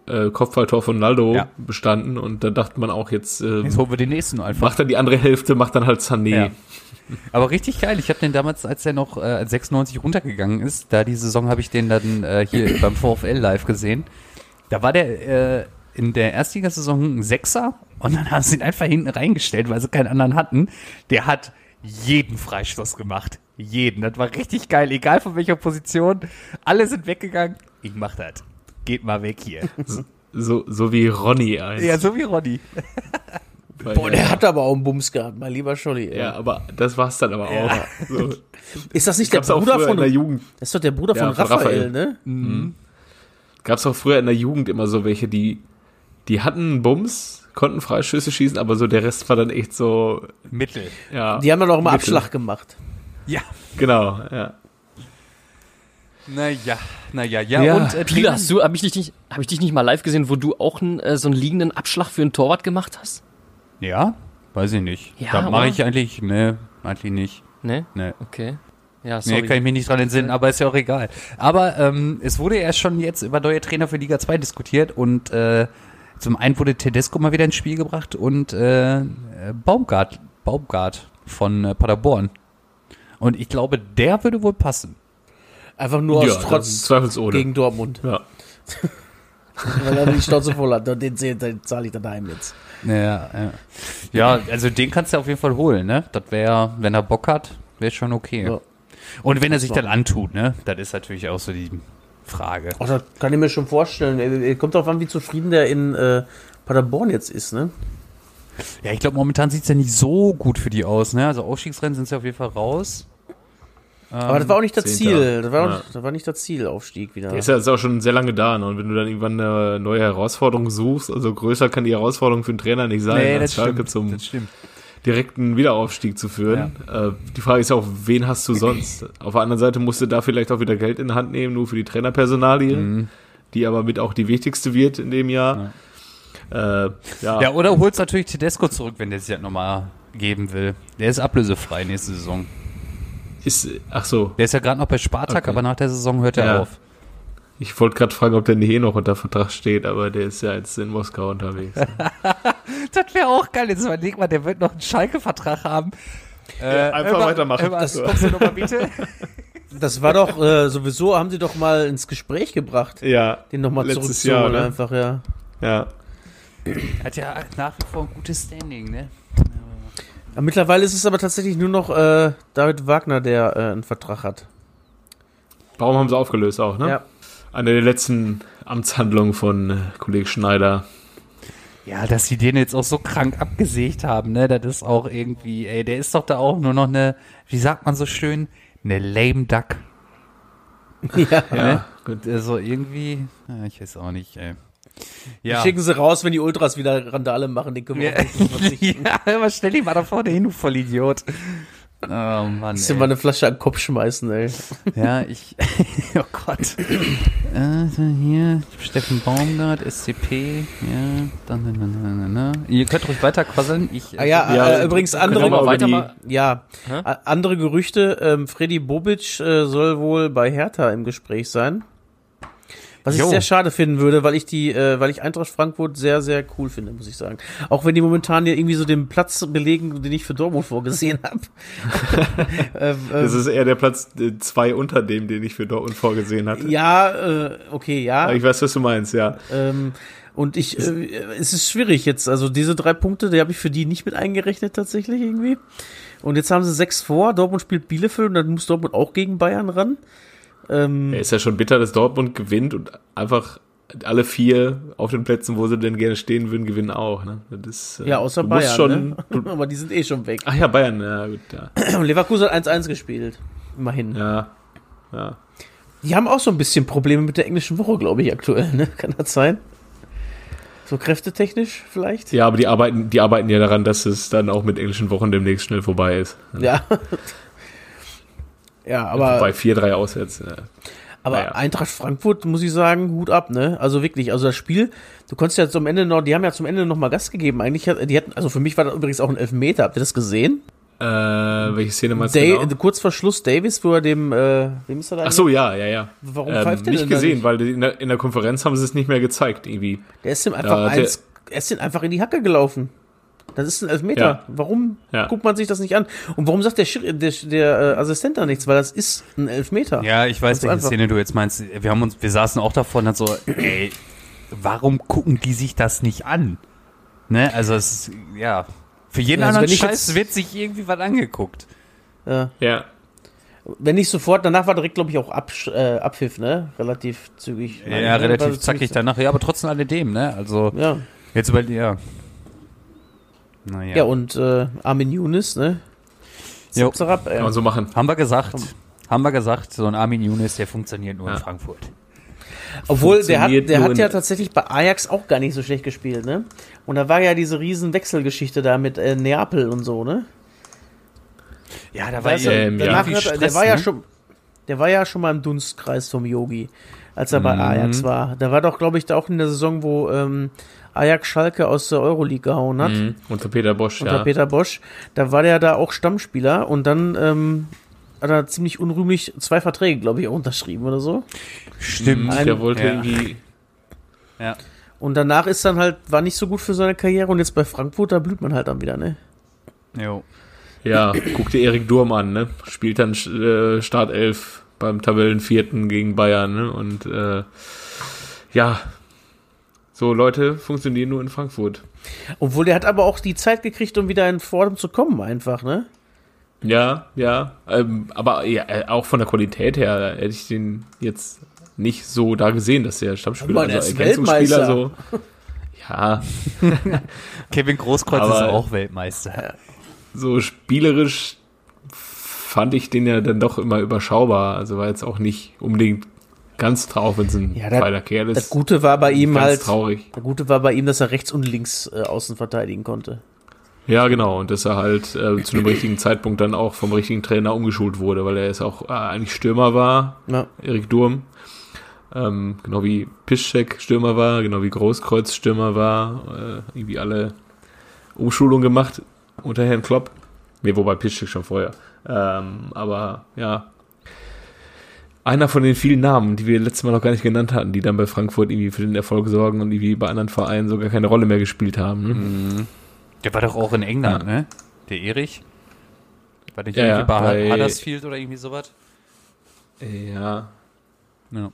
äh, Kopfballtor von Naldo Ja. bestanden. Und da dachte man auch jetzt, äh, Jetzt holen wir den nächsten einfach. macht dann die andere Hälfte, macht dann halt Sané. Aber richtig geil. Ich habe den damals, als der noch äh, 96 runtergegangen ist, da die Saison habe ich den dann äh, hier beim VfL live gesehen. Da war der äh, in der Erstligasaison ein Sechser und dann haben sie ihn einfach hinten reingestellt, weil sie keinen anderen hatten. Der hat jeden Freistoß gemacht. Jeden. Das war richtig geil, egal von welcher Position. Alle sind weggegangen. Ich mach das. Geht mal weg hier. So, so wie Ronny eins. ja, so wie Ronny. Weil, Boah, der ja, hat aber auch einen Bums gehabt, mein lieber Scholli. ey. ja, aber das war's dann aber auch. So. Ist das nicht der Bruder von in der Jugend. Das ist doch der Bruder Ja, von von Raphael, Raphael. ne? Gab's auch früher in der Jugend immer so welche, die die hatten einen Bums, konnten Freischüsse schießen, aber so der Rest war dann echt so, Mittel. ja. Die haben dann auch immer Mittel. Abschlag gemacht. Ja. Genau, ja. Naja, naja, ja. Ja. Und äh, Pila, hast du, hab ich dich nicht, hab ich dich nicht mal live gesehen, wo du auch einen, äh, so einen liegenden Abschlag für einen Torwart gemacht hast? Ja? Weiß ich nicht. Ja, da mache ich eigentlich, ne, eigentlich nicht. Ne? Ne. Okay. Ja, sorry. Nee, kann ich mich nicht dran entsinnen, aber ist ja auch egal. Aber ähm, es wurde ja schon jetzt über neue Trainer für Liga 2 diskutiert und äh, zum einen wurde Tedesco mal wieder ins Spiel gebracht und äh, Baumgart, Baumgart von äh, Paderborn. Und ich glaube, der würde wohl passen. Einfach nur ja, aus Trotz zweifelsohne. gegen Dortmund. ja. Weil er die Schnauze voll hat. Den, den zahle ich dann daheim jetzt. Ja, ja. ja, also den kannst du auf jeden Fall holen, ne? Das wäre, wenn er Bock hat, wäre schon okay. Ja. Und wenn er sich dann antut, ne? Das ist natürlich auch so die Frage. Ach, das kann ich mir schon vorstellen. Äh, Kommt drauf an, wie zufrieden der in äh, Paderborn jetzt ist, ne? Ja, ich glaube, momentan sieht's ja nicht so gut für die aus, ne? Also Aufstiegsrennen sind sie auf jeden Fall raus. Aber das war auch nicht das Zehnter. Ziel. Das war, Ja. nicht, das war nicht das Ziel, Aufstieg wieder. Der ist ja jetzt auch schon sehr lange da, ne? Und wenn du dann irgendwann eine neue Herausforderung suchst, also größer kann die Herausforderung für einen Trainer nicht sein, als Schalke zum stimmt. direkten Wiederaufstieg zu führen. Äh, die Frage ist ja auch, wen hast du sonst? Auf der anderen Seite musst du da vielleicht auch wieder Geld in die Hand nehmen, nur für die Trainerpersonalie, Mhm. die aber mit auch die wichtigste wird in dem Jahr. Ja, äh, ja. Ja, oder holst natürlich Tedesco zurück, wenn der sich das nochmal geben will. Der ist ablösefrei nächste Saison. Ist, ach so, Der ist ja gerade noch bei Spartak, Okay. aber nach der Saison hört er Ja. auf. ich wollte gerade fragen, ob der nicht eh noch unter Vertrag steht, aber der ist ja jetzt in Moskau unterwegs. Das wäre auch geil. Jetzt überleg mal, der wird noch einen Schalke-Vertrag haben. Äh, einfach mal- weitermachen. noch mal bitte? Das war doch, äh, sowieso haben sie doch mal ins Gespräch gebracht, ja, den nochmal letztes zurückzuholen Jahr, ne? einfach, ja. ja. Hat ja nach wie vor ein gutes Standing, ne? Ja. Mittlerweile ist es aber tatsächlich nur noch äh, David Wagner, der äh, einen Vertrag hat. Warum haben sie aufgelöst auch, ne? Ja. Eine der letzten Amtshandlungen von äh, Kollege Schneider. Ja, dass sie den jetzt auch so krank abgesägt haben, ne? Das ist auch irgendwie, ey, der ist doch da auch nur noch eine, wie sagt man so schön, eine lame duck. ja. Ne? Und äh, so irgendwie, ja, ich weiß auch nicht, ey. Ja. Schicken sie raus, wenn die Ultras wieder Randale machen, den können wir Ja, jeden Fall verzichten. ja, aber stell dich mal da vorne hin, du Vollidiot. Oh Mann, Bisschen mal eine Flasche an den Kopf schmeißen, ey. Ja, ich, oh Gott. Also hier, Steffen Baumgart, SCP, ja, dann, dann, dann, dann. Ihr könnt ruhig weiter quasseln. Ich, Ah ja, Ja, äh, übrigens andere, mal weiter mal- ja, Hä? andere Gerüchte, ähm, Freddy Bobic äh, soll wohl bei Hertha im Gespräch sein. Was ich Jo. sehr schade finden würde, weil ich die, äh, weil ich Eintracht Frankfurt sehr, sehr cool finde, muss ich sagen. Auch wenn die momentan ja irgendwie so den Platz belegen, den ich für Dortmund vorgesehen habe. ähm, Das ähm, ist eher der Platz äh, zwei unter dem, den ich für Dortmund vorgesehen hatte. ja, äh, okay, ja. Aber Ich weiß, was du meinst, ja. Ähm, und ich, äh, es ist schwierig jetzt. Also diese drei Punkte, die habe ich für die nicht mit eingerechnet tatsächlich irgendwie. Und jetzt haben sie sechs vor. Dortmund spielt Bielefeld und dann muss Dortmund auch gegen Bayern ran. Ähm, Ja, Ist ja schon bitter, dass Dortmund gewinnt und einfach alle vier auf den Plätzen, wo sie denn gerne stehen würden, gewinnen auch. Ne? Das äh, ja, außer Bayern. Schon, ne? Aber die sind eh schon weg. ach ja, Bayern, ja gut, ja. Leverkusen hat 1-1 gespielt. Immerhin. Ja, ja. Die haben auch so ein bisschen Probleme mit der englischen Woche, glaube ich, aktuell. Ne? Kann das sein? So kräftetechnisch vielleicht? Ja, aber die arbeiten, die arbeiten ja daran, dass es dann auch mit englischen Wochen demnächst schnell vorbei ist. Ja. ja, aber. Bei 4-3 auswärts. Ja. Aber Naja. Eintracht Frankfurt, muss ich sagen, Hut ab, ne? Also wirklich, also das Spiel, du konntest ja zum Ende noch, die haben ja zum Ende noch mal Gas gegeben. Eigentlich, die hatten, also für mich war das übrigens auch ein Elfmeter. Habt ihr das gesehen? Äh, welche Szene meinst du genau? Kurz vor Schluss Davis, wo er dem, äh, wem ist er da? Ach so, ja, ja, ja. Warum Ähm, pfeift der nicht gesehen, nicht? weil in der, in der Konferenz haben sie es nicht mehr gezeigt, irgendwie. Der ist ihm einfach Ja, eins, er ist ihm einfach in die Hacke gelaufen. Das ist ein Elfmeter. Ja. Warum Ja. guckt man sich das nicht an? Und warum sagt der, Schiri- der, der äh, Assistent da nichts? Weil das ist ein Elfmeter. Ja, ich weiß, welche. Szene du jetzt meinst. Wir haben uns, wir saßen auch davor und dann so, ey, warum gucken die sich das nicht an? Ne, also es ist, ja, für jeden Also anderen Scheiß wird sich irgendwie was angeguckt. Ja. Ja. Wenn nicht sofort, danach war direkt, glaube ich, auch Absch äh, Abpfiff, ne? Relativ zügig. Ja? War relativ das zackig danach. Ja, aber trotzdem alledem, ne? Also Ja. jetzt über ja. Naja. Ja, und äh, Armin Younes, ne? Jo. Ey. Kann man so machen. Haben wir gesagt. Haben wir gesagt, so ein Armin Younes, der funktioniert nur Ja. in Frankfurt. Obwohl, der hat, der hat ja tatsächlich bei Ajax auch gar nicht so schlecht gespielt, ne? Und da war ja diese riesen Wechselgeschichte da mit äh, Neapel und so, ne? Ja, da Ähm, ja. danach irgendwie hat, er- der Stress, war ja ne? schon, der war ja schon mal im Dunstkreis vom Yogi, als er bei Mhm. Ajax war. Da war doch, glaube ich, da auch in der Saison, wo ähm, Ajax Schalke aus der Euroleague gehauen hat. Mhm. Unter Peter Bosch, unter ja. Peter Bosch. Da war der da auch Stammspieler und dann ähm, hat er ziemlich unrühmlich zwei Verträge, glaube ich, auch unterschrieben oder so. Stimmt. Ein- der wollte Ja. irgendwie. Ja. Und danach ist dann halt, war nicht so gut für seine Karriere und jetzt bei Frankfurt, da blüht man halt dann wieder, ne? Jo. Ja, guck dir Erik Durm an, ne? Spielt dann äh, Startelf beim Tabellenvierten gegen Bayern, ne? Und äh, ja, so Leute funktionieren nur in Frankfurt. Obwohl der hat aber auch die Zeit gekriegt, um wieder in Form zu kommen, einfach, ne? Ja, ja. Ähm, aber ja, äh, auch von der Qualität her hätte ich den jetzt nicht so da gesehen, dass der Stammspieler, Mann, er ist Ergänzungsspieler Weltmeister. so. Ja, Kevin Großkreuz ist Aber- auch Weltmeister. so spielerisch fand ich den ja dann doch immer überschaubar. Also war jetzt auch nicht unbedingt ganz traurig, wenn es ein Ja, das- feiner Kerl ist. Das Gute war bei ihm ganz halt, traurig. das Gute war bei ihm, dass er rechts und links äh, außen verteidigen konnte. Ja, genau. Und dass er halt äh, zu einem richtigen Zeitpunkt dann auch vom richtigen Trainer umgeschult wurde, weil er jetzt auch äh, eigentlich Stürmer war, Ja. Erik Durm. Ähm, genau wie Piszczek Stürmer war, genau wie Großkreuz Stürmer war. Äh, irgendwie alle Umschulung gemacht unter Herrn Klopp. Nee, wobei Piszczek schon vorher. Ähm, aber ja, einer von den vielen Namen, die wir letztes Mal noch gar nicht genannt hatten, die dann bei Frankfurt irgendwie für den Erfolg sorgen und irgendwie bei anderen Vereinen sogar keine Rolle mehr gespielt haben. Ne? Der war doch auch in England, Ja. ne? Der Erich. War der nicht Ja, irgendwie bei- Huddersfield oder irgendwie sowas? Ja. Ja.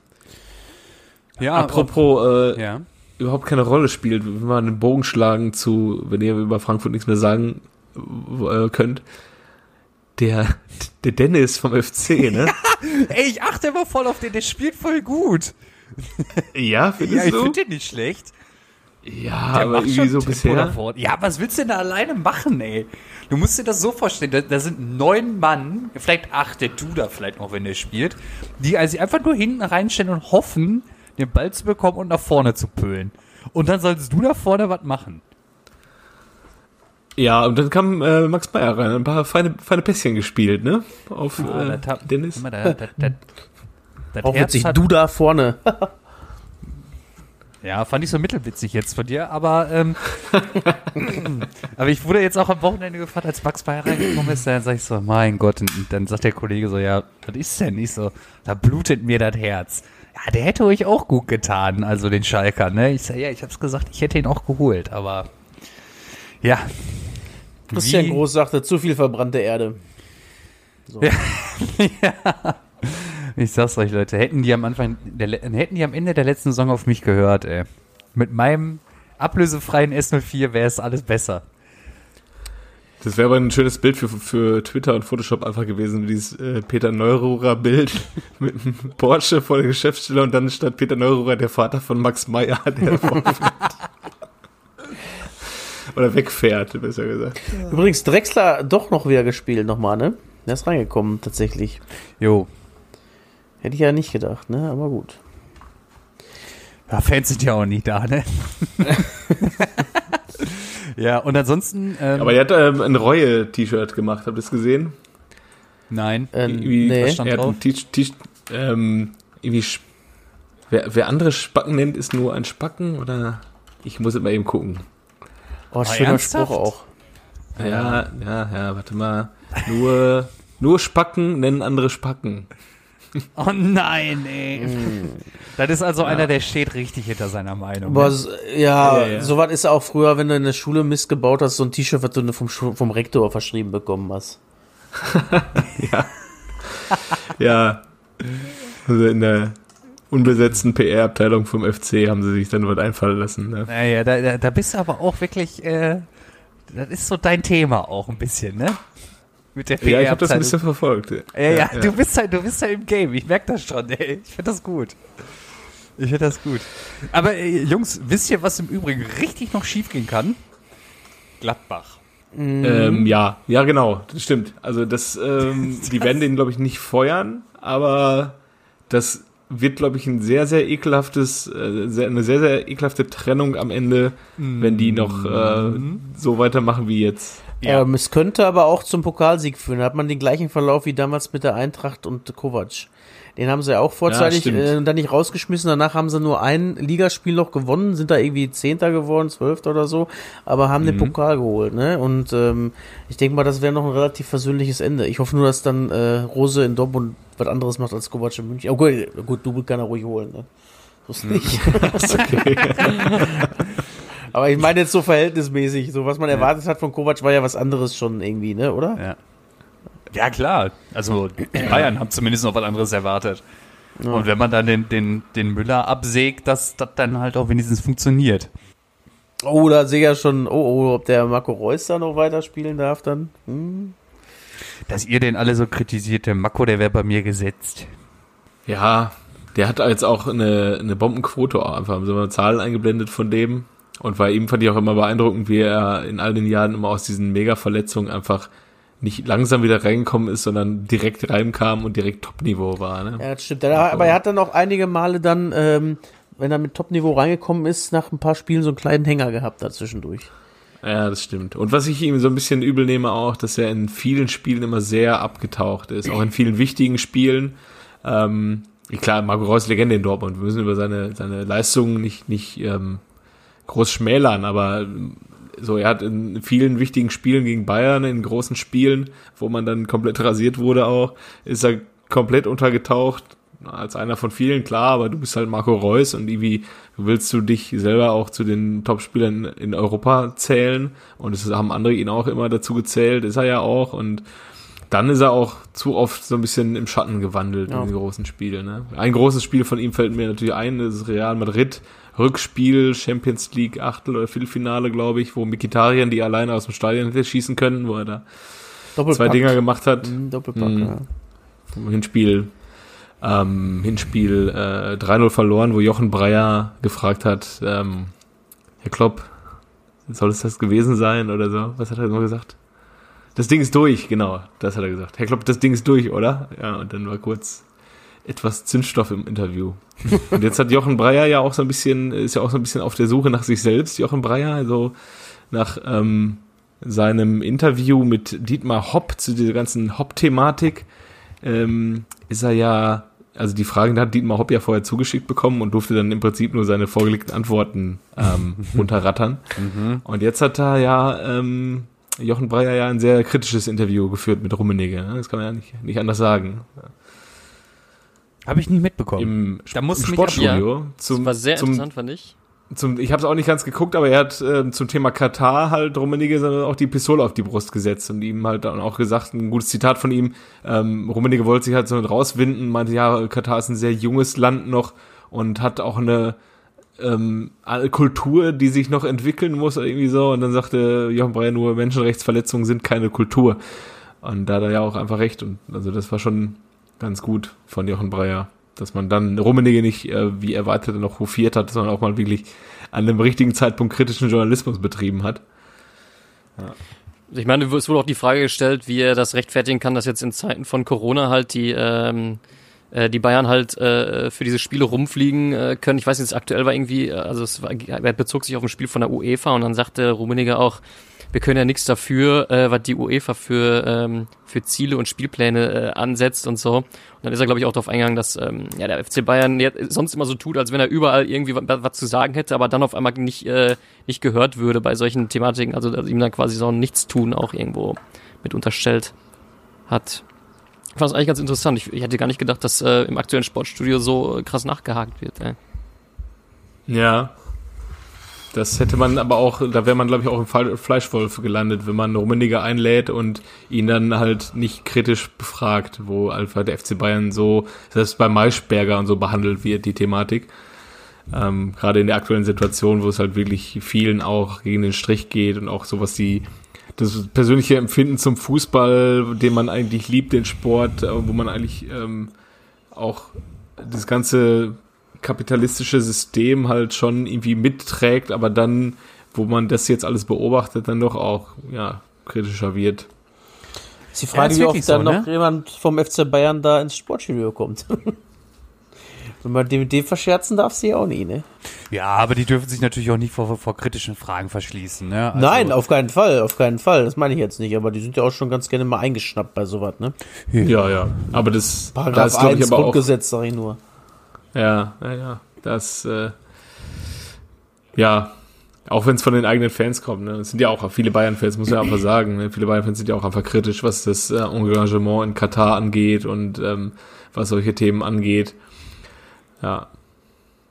Ja, Apropos, äh, ja. überhaupt keine Rolle spielt, wenn wir einen Bogen schlagen zu, wenn ihr über Frankfurt nichts mehr sagen äh, könnt. Der, der Dennis vom FC, ne? Ey, ich achte immer voll auf den, der spielt voll gut. ja, findest Ja, ich du? finde den nicht schlecht. ja, Der aber macht irgendwie schon so Tempo bisher. vorne. Ja, was willst du denn da alleine machen, ey? Du musst dir das so vorstellen, da, da sind neun Mann, vielleicht acht, der Duda vielleicht noch, wenn der spielt, die also einfach nur hinten reinstellen und hoffen, den Ball zu bekommen und nach vorne zu pölen. Und dann sollst du da vorne was machen. Ja, und dann kam äh, Max Meyer rein, ein paar feine, feine Pässchen gespielt, ne? Auf Ah, äh, das Dennis. Guck mal, da- da- da- das Auch Herz witzig, hat- du da vorne. Ja, fand ich so mittelwitzig jetzt von dir, aber ähm, aber ich wurde jetzt auch am Wochenende gefragt, als Max Bayer reingekommen ist, dann sag ich so, mein Gott, und dann sagt der Kollege so, ja, was ist denn? Ich so, da blutet mir das Herz. Ja, der hätte euch auch gut getan, also den Schalker, ne? Ich sag, ja, ich hab's gesagt, ich hätte ihn auch geholt, aber ja. Christian Wie- Groß sagte, zu viel verbrannte Erde. Ich sag's euch, Leute, hätten die am Anfang, der, hätten die am Ende der letzten Saison auf mich gehört, ey. Mit meinem ablösefreien S04 wäre es alles besser. Das wäre aber ein schönes Bild für, für Twitter und Photoshop einfach gewesen, dieses äh, Peter Neururer Bild mit einem Porsche vor der Geschäftsstelle und dann statt Peter Neururer der Vater von Max Meyer, der vorfährt. Oder wegfährt, besser gesagt. Übrigens, Drexler doch noch wieder gespielt nochmal, ne? Der ist reingekommen, tatsächlich. Jo, Hätte ich ja nicht gedacht, ne? Aber gut. Ja, Fans sind ja auch nicht da, ne? ja, und ansonsten, ähm, Aber er hat ähm, ein Reue-T-Shirt gemacht, habt ihr das gesehen? nein. Ähm, nee. was stand er hat drauf? ähm, irgendwie, wer, wer andere Spacken nennt, ist nur ein Spacken oder? Ich muss immer eben gucken. Oh, schöner ernsthaft? Spruch auch. Ja, ja, ja, warte mal. Nur, nur Spacken nennen andere Spacken. Oh nein, ey. Das ist also einer, der steht richtig hinter seiner Meinung. Aber ne? s- ja, Ja, ja. sowas ist auch früher, wenn du in der Schule Mist gebaut hast, so ein T-Shirt, was du vom, vom Rektor verschrieben bekommen hast. Ja. Also in der unbesetzten PR-Abteilung vom FC haben sie sich dann was einfallen lassen. Ne? Naja, da, da, da bist du aber auch wirklich, äh, das ist so dein Thema auch ein bisschen, ne? Mit der Ja, ich habe das ein bisschen verfolgt. Ja, ja, du bist halt, du bist halt im Game. Ich merke das schon, ey. Ich finde das gut. Ich finde das gut. Aber äh, Jungs, wisst ihr, was im Übrigen richtig noch schief gehen kann? Gladbach. Ähm, ja, ja, genau, das stimmt. Also das, ähm, die werden den, glaube ich, nicht feuern, aber das wird, glaube ich, ein sehr, sehr ekelhaftes, äh, sehr, eine sehr, sehr ekelhafte Trennung am Ende, wenn die noch äh, so weitermachen wie jetzt. Ja. Ähm, es könnte aber auch zum Pokalsieg führen. Da hat man den gleichen Verlauf wie damals mit der Eintracht und Kovac. Den haben sie ja auch vorzeitig stimmt. äh, dann nicht rausgeschmissen. Danach haben sie nur ein Ligaspiel noch gewonnen, sind da irgendwie Zehnter geworden, Zwölfter oder so, aber haben den Pokal geholt. Ne? Und ähm, ich denke mal, das wäre noch ein relativ versöhnliches Ende. Ich hoffe nur, dass dann äh, Rose in Dortmund was anderes macht als Kovac in München. Oh, gut, Double kann er ruhig holen. Ne? Ist nicht. aber ich meine jetzt so verhältnismäßig, so was man erwartet hat von Kovac war ja was anderes schon irgendwie, ne, oder? Ja. Ja, klar. Also die Bayern haben zumindest noch was anderes erwartet. Und wenn man dann den, den, den Müller absägt, dass das dann halt auch wenigstens funktioniert. Oh, da sehe ich ja schon, oh, oh, ob der Marco Reus da noch weiterspielen darf dann. Hm. Dass ihr den alle so kritisiert, der Mako, der wäre bei mir gesetzt. Ja, der hat jetzt auch eine, eine Bombenquote auch einfach. Haben sie mal Zahlen eingeblendet von dem. Und bei ihm fand ich auch immer beeindruckend, wie er in all den Jahren immer aus diesen Mega-Verletzungen einfach nicht langsam wieder reingekommen ist, sondern direkt reinkam und direkt Top-Niveau war. Ne? Ja, das stimmt. Er, aber er hat dann auch einige Male dann, ähm, wenn er mit Top-Niveau reingekommen ist, nach ein paar Spielen so einen kleinen Hänger gehabt dazwischendurch. Ja, das stimmt. Und was ich ihm so ein bisschen übel nehme auch, dass er in vielen Spielen immer sehr abgetaucht ist, auch in vielen wichtigen Spielen. Ähm, klar, Marco Reus Legende in Dortmund. Wir müssen über seine, seine Leistungen nicht, nicht ähm, groß schmälern, aber so, er hat in vielen wichtigen Spielen gegen Bayern, in großen Spielen, wo man dann komplett rasiert wurde auch, ist er komplett untergetaucht. Als einer von vielen, klar, aber du bist halt Marco Reus und irgendwie willst du dich selber auch zu den Topspielern in Europa zählen und es haben andere ihn auch immer dazu gezählt, ist er ja auch und dann ist er auch zu oft so ein bisschen im Schatten gewandelt Ja. in den großen Spielen. Ne? Ein großes Spiel von ihm fällt mir natürlich ein, das ist Real Madrid. Rückspiel, Champions League, Achtel- oder Viertelfinale, glaube ich, wo Mikitarian die alleine aus dem Stadion hätte schießen können, wo er da Doppelpack. zwei Dinger gemacht hat. Hm, Doppelpack, Mhm. ja. Hinspiel, ähm, Hinspiel äh, 3-0 verloren, wo Jochen Breyer gefragt hat, ähm, Herr Klopp, soll es das gewesen sein oder so? Was hat er noch gesagt? Das Ding ist durch, genau, das hat er gesagt. Herr Klopp, das Ding ist durch, oder? Ja, und dann war kurz etwas Zündstoff im Interview. Und jetzt hat Jochen Breyer ja auch so ein bisschen, ist ja auch so ein bisschen auf der Suche nach sich selbst, Jochen Breyer, also nach ähm, seinem Interview mit Dietmar Hopp zu dieser ganzen Hopp-Thematik, ähm, ist er ja, also die Fragen hat Dietmar Hopp ja vorher zugeschickt bekommen und durfte dann im Prinzip nur seine vorgelegten Antworten ähm, runterrattern. Und jetzt hat er ja ähm, Jochen Breyer ja ein sehr kritisches Interview geführt mit Rummenigge. Ne? Das kann man ja nicht, nicht anders sagen. Habe ich nicht mitbekommen. Im, Da im Sportstudio. Das Zum, war sehr zum, interessant, fand ich. zum, ich habe es auch nicht ganz geguckt, aber er hat ähm, zum Thema Katar halt Rummenigge sondern auch die Pistole auf die Brust gesetzt und ihm halt dann auch gesagt, ein gutes Zitat von ihm, ähm, Rummenigge wollte sich halt so mit rauswinden, meinte, ja, Katar ist ein sehr junges Land noch und hat auch eine ähm, Kultur, die sich noch entwickeln muss oder irgendwie so und dann sagte Jochen Breyer nur, Menschenrechtsverletzungen sind keine Kultur und da hat er ja auch einfach recht und also das war schon ganz gut von Jochen Breyer, dass man dann Rummenigge nicht äh, wie erwartet noch hofiert hat, sondern auch mal wirklich an dem richtigen Zeitpunkt kritischen Journalismus betrieben hat. Ich meine, es wurde auch die Frage gestellt, wie er das rechtfertigen kann, dass jetzt in Zeiten von Corona halt die ähm, äh, die Bayern halt äh, für diese Spiele rumfliegen äh, können. Ich weiß jetzt, aktuell war irgendwie, äh, also es war, er bezog sich auf ein Spiel von der UEFA und dann sagte Rummenigge auch, wir können ja nichts dafür, äh, was die UEFA für, ähm, für Ziele und Spielpläne äh, ansetzt und so. Und dann ist er, glaube ich, auch darauf eingegangen, dass ähm, ja, der FC Bayern jetzt sonst immer so tut, als wenn er überall irgendwie was, zu sagen hätte, aber dann auf einmal nicht, äh, nicht gehört würde bei solchen Thematiken. Also dass ihm dann quasi so ein Nichtstun auch irgendwo mit unterstellt hat. Ich fand es eigentlich ganz interessant. Ich, ich hätte gar nicht gedacht, dass äh, im aktuellen Sportstudio so äh, krass nachgehakt wird. Ey. Ja. Das hätte man aber auch, da wäre man, glaube ich, auch im Fleischwolf gelandet, wenn man Rummenigge einlädt und ihn dann halt nicht kritisch befragt, wo einfach der FC Bayern so, selbst bei Maischberger und so behandelt wird, die Thematik. Ähm, Gerade in der aktuellen Situation, wo es halt wirklich vielen auch gegen den Strich geht und auch so was die das persönliche Empfinden zum Fußball, den man eigentlich liebt, den Sport, äh, wo man eigentlich ähm, auch das ganze kapitalistische System halt schon irgendwie mitträgt, aber dann, wo man das jetzt alles beobachtet, dann doch auch ja kritischer wird. Ist die Frage, ist wie oft dann so, noch ne? jemand vom FC Bayern da ins Sportstudio kommt. Wenn man den mit dem verscherzen darf, sie auch nie, ne? Ja, aber die dürfen sich natürlich auch nicht vor, vor kritischen Fragen verschließen. Ne? Also, Nein, auf keinen Fall, auf keinen Fall. Das meine ich jetzt nicht, aber die sind ja auch schon ganz gerne mal eingeschnappt bei sowas, ne? Ja, ja. Aber das, da Paragraph ist, glaube 1 ich, aber auch. Grundgesetz, sag ich nur. Ja, ja, ja. Das, äh, ja, auch wenn es von den eigenen Fans kommt, ne? Es sind ja auch viele Bayern-Fans, muss man ja einfach sagen. Ne? Viele Bayern-Fans sind ja auch einfach kritisch, was das äh, Engagement in Katar angeht und ähm, was solche Themen angeht. Ja.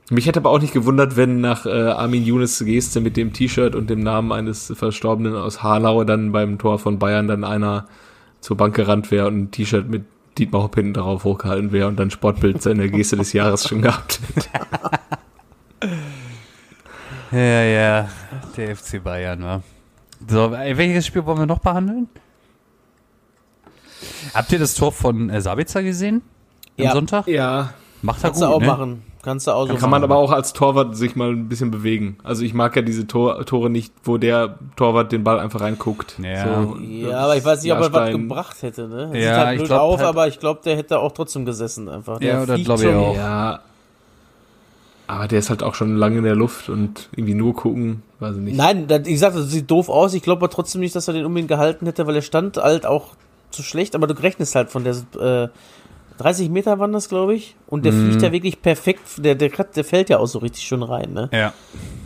Mich hätte aber auch nicht gewundert, wenn nach äh, Armin Younes Geste mit dem T-Shirt und dem Namen eines Verstorbenen aus Hanau dann beim Tor von Bayern dann einer zur Bank gerannt wäre und ein T-Shirt mit Dietmar Hopp hinten drauf hochgehalten wäre und dann Sportbild seine Geste des Jahres schon gehabt. Ja, ja, der FC Bayern, wa? So, äh, welches Spiel wollen wir noch behandeln? Habt ihr das Tor von äh, Sabitzer gesehen? Am Ja. Sonntag? Ja, Macht er Kannst gut, du auch ne? machen. Kannst du auch so Dann kann man aber auch als Torwart sich mal ein bisschen bewegen. Also ich mag ja diese Tor Tore nicht, wo der Torwart den Ball einfach reinguckt. Ja. So, Ja, aber ich weiß nicht, ob er was gebracht hätte, ne? Ja, Sieht halt ich blöd glaub auf, halt- aber ich glaube, der hätte auch trotzdem gesessen einfach. Der Ja, oder fliegt glaub ich schon- auch. Ja. Aber der ist halt auch schon lange in der Luft und irgendwie nur gucken, weiß ich nicht. Nein, das, ich sagte, das sieht doof aus. Ich glaube aber trotzdem nicht, dass er den unbedingt gehalten hätte, weil er stand halt auch zu schlecht, aber du rechnest halt von der äh, 30 Meter waren das, glaube ich. Und der Mhm. fliegt ja wirklich perfekt. Der, der, der fällt ja auch so richtig schön rein, ne? Ja.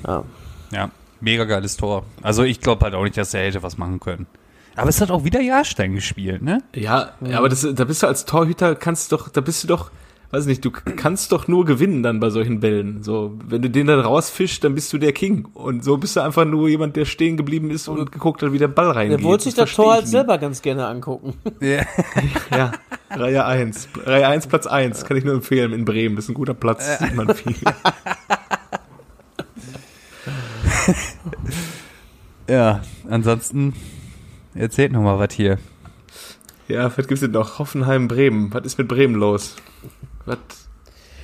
Ja. Ja, mega geiles Tor. Also ich glaube halt auch nicht, dass er hätte was machen können. Aber es hat auch wieder Jahrstein gespielt, ne? Ja, aber das, da bist du als Torhüter, kannst doch, da bist du doch, weiß nicht, du kannst doch nur gewinnen dann bei solchen Bällen. So, wenn du den dann rausfischst, dann bist du der King. Und so bist du einfach nur jemand, der stehen geblieben ist und geguckt hat, wie der Ball reingeht. Der wollte sich das versteh Tor halt selber ganz gerne angucken. Ja. Ja, Reihe 1. Reihe 1, Platz 1. Kann ich nur empfehlen in Bremen. Das ist ein guter Platz, sieht man viel. ja, ansonsten erzählt noch mal was hier. Ja, was gibt's denn noch? Hoffenheim, Bremen. Was ist mit Bremen los? Was?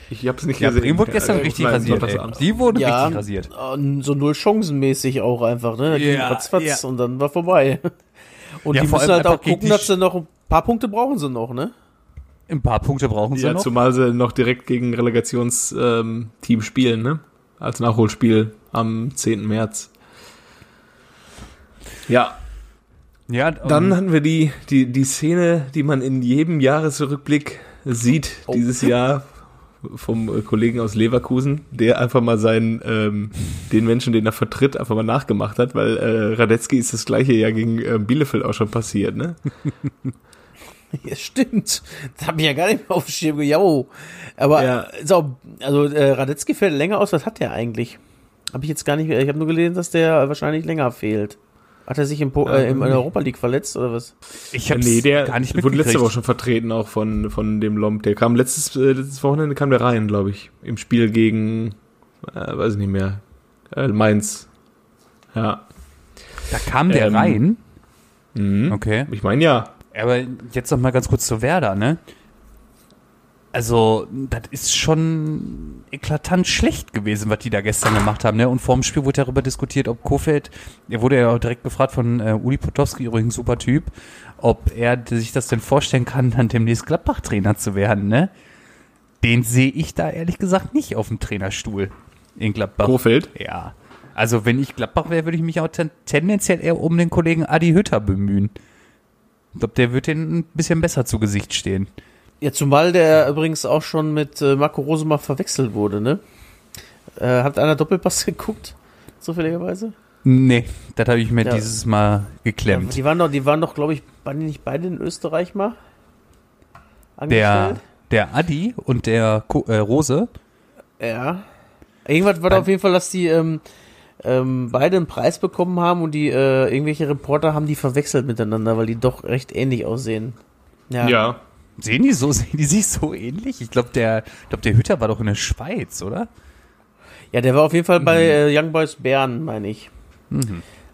Ich hab's nicht Ja, gesehen. Bremen wurde gestern Ja, richtig rasiert. Die wurden Ja, richtig rasiert. äh, so null chancenmäßig auch einfach, ne? Da Ja, ratzfatz ja. und dann war vorbei. Und Ja, die müssen halt auch gucken, die dass sie noch ein paar Punkte brauchen sie noch, ne? Ein paar Punkte brauchen sie Ja, noch. zumal sie noch direkt gegen Relegationsteam ähm, spielen, ne? Als Nachholspiel am 10. März. Ja, Ja, dann ähm, hatten wir die, die, die Szene, die man in jedem Jahresrückblick sieht Oh. dieses Jahr vom äh, Kollegen aus Leverkusen, der einfach mal seinen, ähm, den Menschen, den er vertritt, einfach mal nachgemacht hat, weil äh, Radetzky ist das gleiche ja gegen äh, Bielefeld auch schon passiert, ne? Ja, stimmt. Das hab ich ja gar nicht mehr auf dem Schirm. Jo. Aber Ja. ist auch, also äh, Radetzky fällt länger aus. Was hat der eigentlich? Habe ich jetzt gar nicht mehr. Ich habe nur gelesen, dass der wahrscheinlich länger fehlt. Hat er sich im, po äh, im in der Europa League verletzt oder was? ich hab's nee, der gar nicht wurde letzte. Woche schon vertreten, auch von, von dem Lomb. Der kam letztes, äh, letztes Wochenende kam der rein, glaube ich. Im Spiel gegen, äh, weiß ich nicht mehr, äh, Mainz. Ja. Da kam der Ähm, rein. Mhm. Okay. Ich meine ja. Aber jetzt noch mal ganz kurz zu Werder, ne? Also, das ist schon eklatant schlecht gewesen, was die da gestern gemacht haben, ne? Und vor dem Spiel wurde darüber diskutiert, ob Kofeld, er wurde ja auch direkt gefragt von äh, Uli Potowski, übrigens super Typ, ob er sich das denn vorstellen kann, dann demnächst Gladbach-Trainer zu werden, ne? Den sehe ich da ehrlich gesagt nicht auf dem Trainerstuhl in Gladbach. Kofeld. Ja. Also, wenn ich Gladbach wäre, würde ich mich auch ten tendenziell eher um den Kollegen Adi Hütter bemühen. Ich glaube, der wird den ein bisschen besser zu Gesicht stehen. Ja, zumal der übrigens auch schon mit äh, Marco Rose mal verwechselt wurde, ne? Äh, hat einer Doppelpass geguckt? Zufälligerweise? Nee, das habe ich mir Ja. dieses Mal Ja, geklemmt. die waren doch, die waren doch, glaube ich, waren die nicht beide in Österreich mal? Der, Angestellt? der Adi und der Ko äh, Rose, Ja. Irgendwas war da auf jeden Fall, dass die ähm, ähm, beide einen Preis bekommen haben und die äh, irgendwelche Reporter haben die verwechselt miteinander, weil die doch recht ähnlich aussehen. Ja. Ja. Sehen die so, sehen die sich so ähnlich? Ich glaube, der, ich glaub, der Hütter war doch in der Schweiz, oder? Ja, der war auf jeden Fall bei äh, Young Boys Bern, meine ich.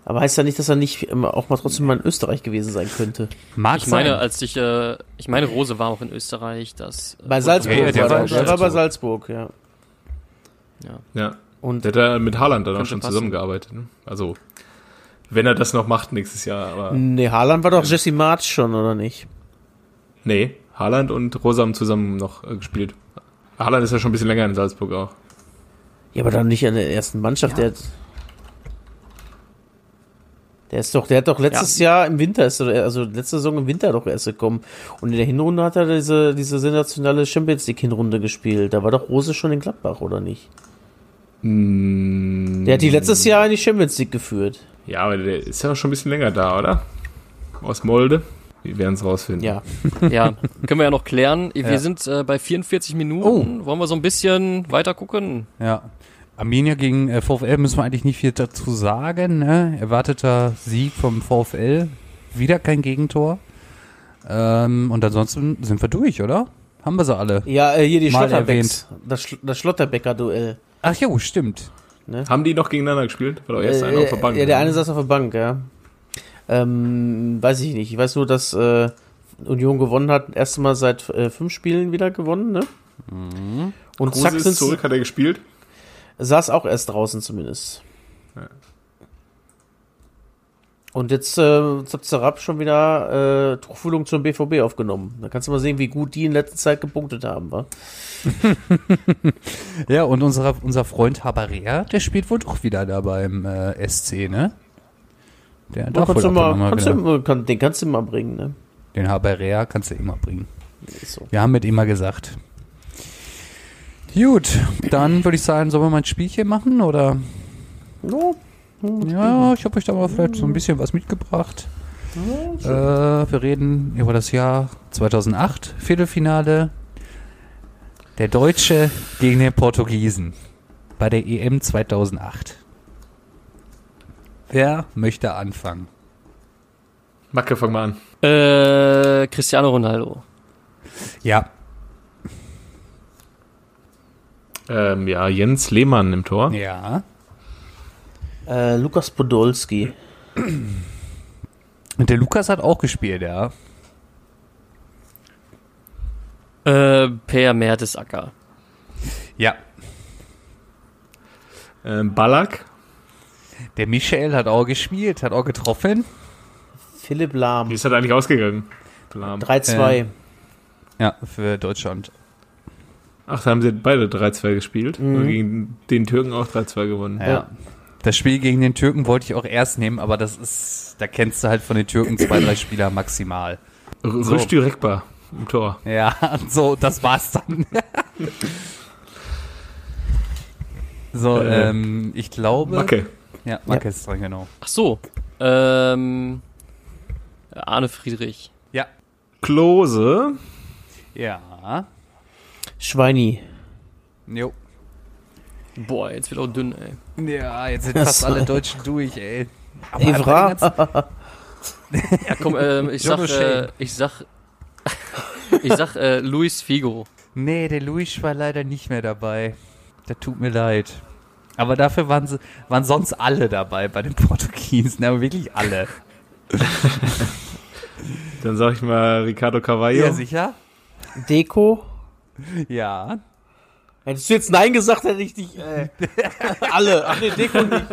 Aber heißt ja nicht, dass er nicht ähm, auch mal trotzdem mal in Österreich gewesen sein könnte. Mag Ich meine, sein. als ich, äh, ich meine, Rose war auch in Österreich. Das, äh, Bei Salzburg ja, der war war der. war bei Salzburg. Ja. Ja. Ja. Und Der hat da mit Haaland dann auch schon passen. zusammengearbeitet. Ne? Also, wenn er das noch macht nächstes Jahr. Aber nee, Haaland war doch Jesse March schon, oder nicht? nee, Haaland und Rosa haben zusammen noch äh, gespielt. Haaland ist ja schon ein bisschen länger in Salzburg auch. Ja, aber dann nicht in der ersten Mannschaft. Der, hat- der ist doch, der hat doch letztes Jahr im Winter, ist, er- also letzte Saison im Winter doch erst gekommen. Und in der Hinrunde hat er diese, diese sensationelle Champions League Hinrunde gespielt. Da war doch Rose schon in Gladbach, oder nicht? Der hat die letztes Jahr in die Champions League geführt. Ja, aber der ist ja auch schon ein bisschen länger da, oder? Aus Molde. Wir werden es rausfinden. Ja. Ja, können wir ja noch klären. Wir Ja. sind äh, bei 44 Minuten. Wollen wir so ein bisschen weiter gucken? Ja. Arminia gegen äh, VfL müssen wir eigentlich nicht viel dazu sagen. Ne? Erwarteter Sieg vom VfL. Wieder kein Gegentor. Ähm, und ansonsten sind wir durch, oder? Haben wir sie alle? Ja, äh, hier die Mal Schlotterbecks. Das, Schl das Schlotterbecker-Duell. Ach jo, stimmt. Haben die noch gegeneinander gespielt? War doch erst einer auf der Bank. Ja, der ne? eine saß auf der Bank, ja. Ähm, weiß ich nicht. Ich weiß nur, dass äh, Union gewonnen hat. Erste Mal seit äh, fünf Spielen wieder gewonnen, ne? Und Kruse zack, ist zurück, hat er gespielt? saß auch erst draußen zumindest. Und jetzt äh, hat Zarab schon wieder äh, Tuchfühlung zum BVB aufgenommen. Da kannst du mal sehen, wie gut die in letzter Zeit gepunktet haben, wa? Ja, und unser, unser Freund Haberer, der spielt wohl doch wieder da beim äh, SC, ne? Der Ja, darf kannst du mal, kannst du, immer- kann, den kannst du mal bringen, ne? Den Haberer kannst du immer bringen. So. Wir haben mit immer gesagt. Gut, dann würde ich sagen, sollen wir mal ein Spielchen machen oder? No. Ja, ich habe euch da mal vielleicht so ein bisschen was mitgebracht. Äh, wir reden über das Jahr 2008, Viertelfinale. Der Deutsche gegen den Portugiesen bei der EM 2008. Wer möchte anfangen? Macke, fang mal an. Äh, Cristiano Ronaldo. Ja, Ähm, ja, Jens Lehmann im Tor. ja. Äh, Lukas Podolski. Und der Lukas hat auch gespielt, ja. Äh, Per Mertesacker. Ja. Ähm, Ballack. Der Michael hat auch gespielt, hat auch getroffen. Philipp Lahm. Wie ist das eigentlich ausgegangen? Lahm. 3-2. Äh, Ja, für Deutschland. Ach, da haben sie beide 3-2 gespielt. Und gegen den Türken auch 3-2 gewonnen. Ja. Das Spiel gegen den Türken wollte ich auch erst nehmen, aber das ist, da kennst du halt von den Türken zwei, drei Spieler maximal. R- So. Rüştü Rekbar im Tor. Ja, so, das war's dann. so, Äh, ähm, ich glaube. Macke. Ja, Macke ist dran, genau. Ach so. Ähm, Arne Friedrich. Ja. Klose. Ja. Schweini. Jo. Boah, jetzt wird auch dünn, ey. Ja, jetzt sind fast alle Deutschen durch, ey. Aber Evra. Ja, komm, ähm, ich sag, äh, ich sag, ich sag, äh, Luis Figo. Nee, der Luis war leider nicht mehr dabei. Das tut mir leid. Aber dafür waren, sie, waren sonst alle dabei bei den Portugiesen, aber wirklich alle. Dann sag ich mal Ricardo Carvalho. sicher? Deko. Ja. Hättest du jetzt Nein gesagt, hätte ich dich. Äh, alle. Ach nee, Deko nicht.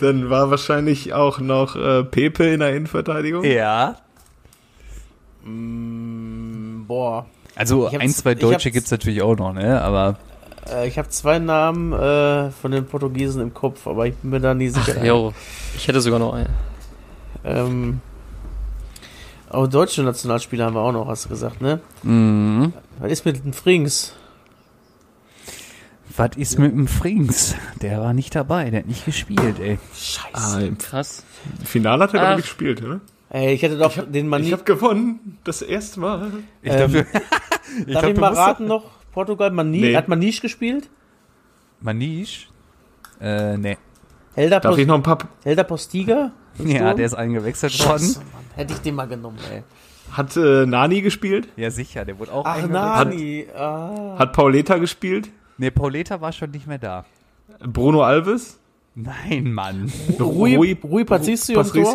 Dann war wahrscheinlich auch noch äh, Pepe in der Innenverteidigung. Ja. Boah. Also ein, zwei Deutsche hab's- gibt's natürlich auch noch, ne? Aber Äh, ich habe zwei Namen äh, von den Portugiesen im Kopf, aber ich bin mir da nie sicher. Jo, ich hätte sogar noch einen. Ähm, aber deutsche Nationalspieler haben wir auch noch, hast du gesagt, ne? mhm. Was ist mit den Frings? was ist mit dem Frings? Der war nicht dabei, der hat nicht gespielt, ey. Scheiße. Ah, Krass. Finale hat er gar nicht gespielt, oder? Ey, ich hätte doch den Mani. Ich habe gewonnen. Das erste Mal. Ich Ähm, dafür, ich Darf glaub, ich mal raten noch? Portugal, Mani, Nee. hat Manisch gespielt? Manisch? Äh, nee. Helder, Darf Post, ich noch ein paar... Helder Postiga? Ja, der ist eingewechselt worden. Scheiße, Mann. Hätte ich den mal genommen, ey. Hat äh, Nani gespielt? Ja, sicher, der wurde auch Ach, eingewechselt. Nani. Ah. Hat Pauleta gespielt? Nee, Pauleta war schon nicht mehr da. Bruno Alves? Nein, Mann. Rui, Rui Patricio im Tor?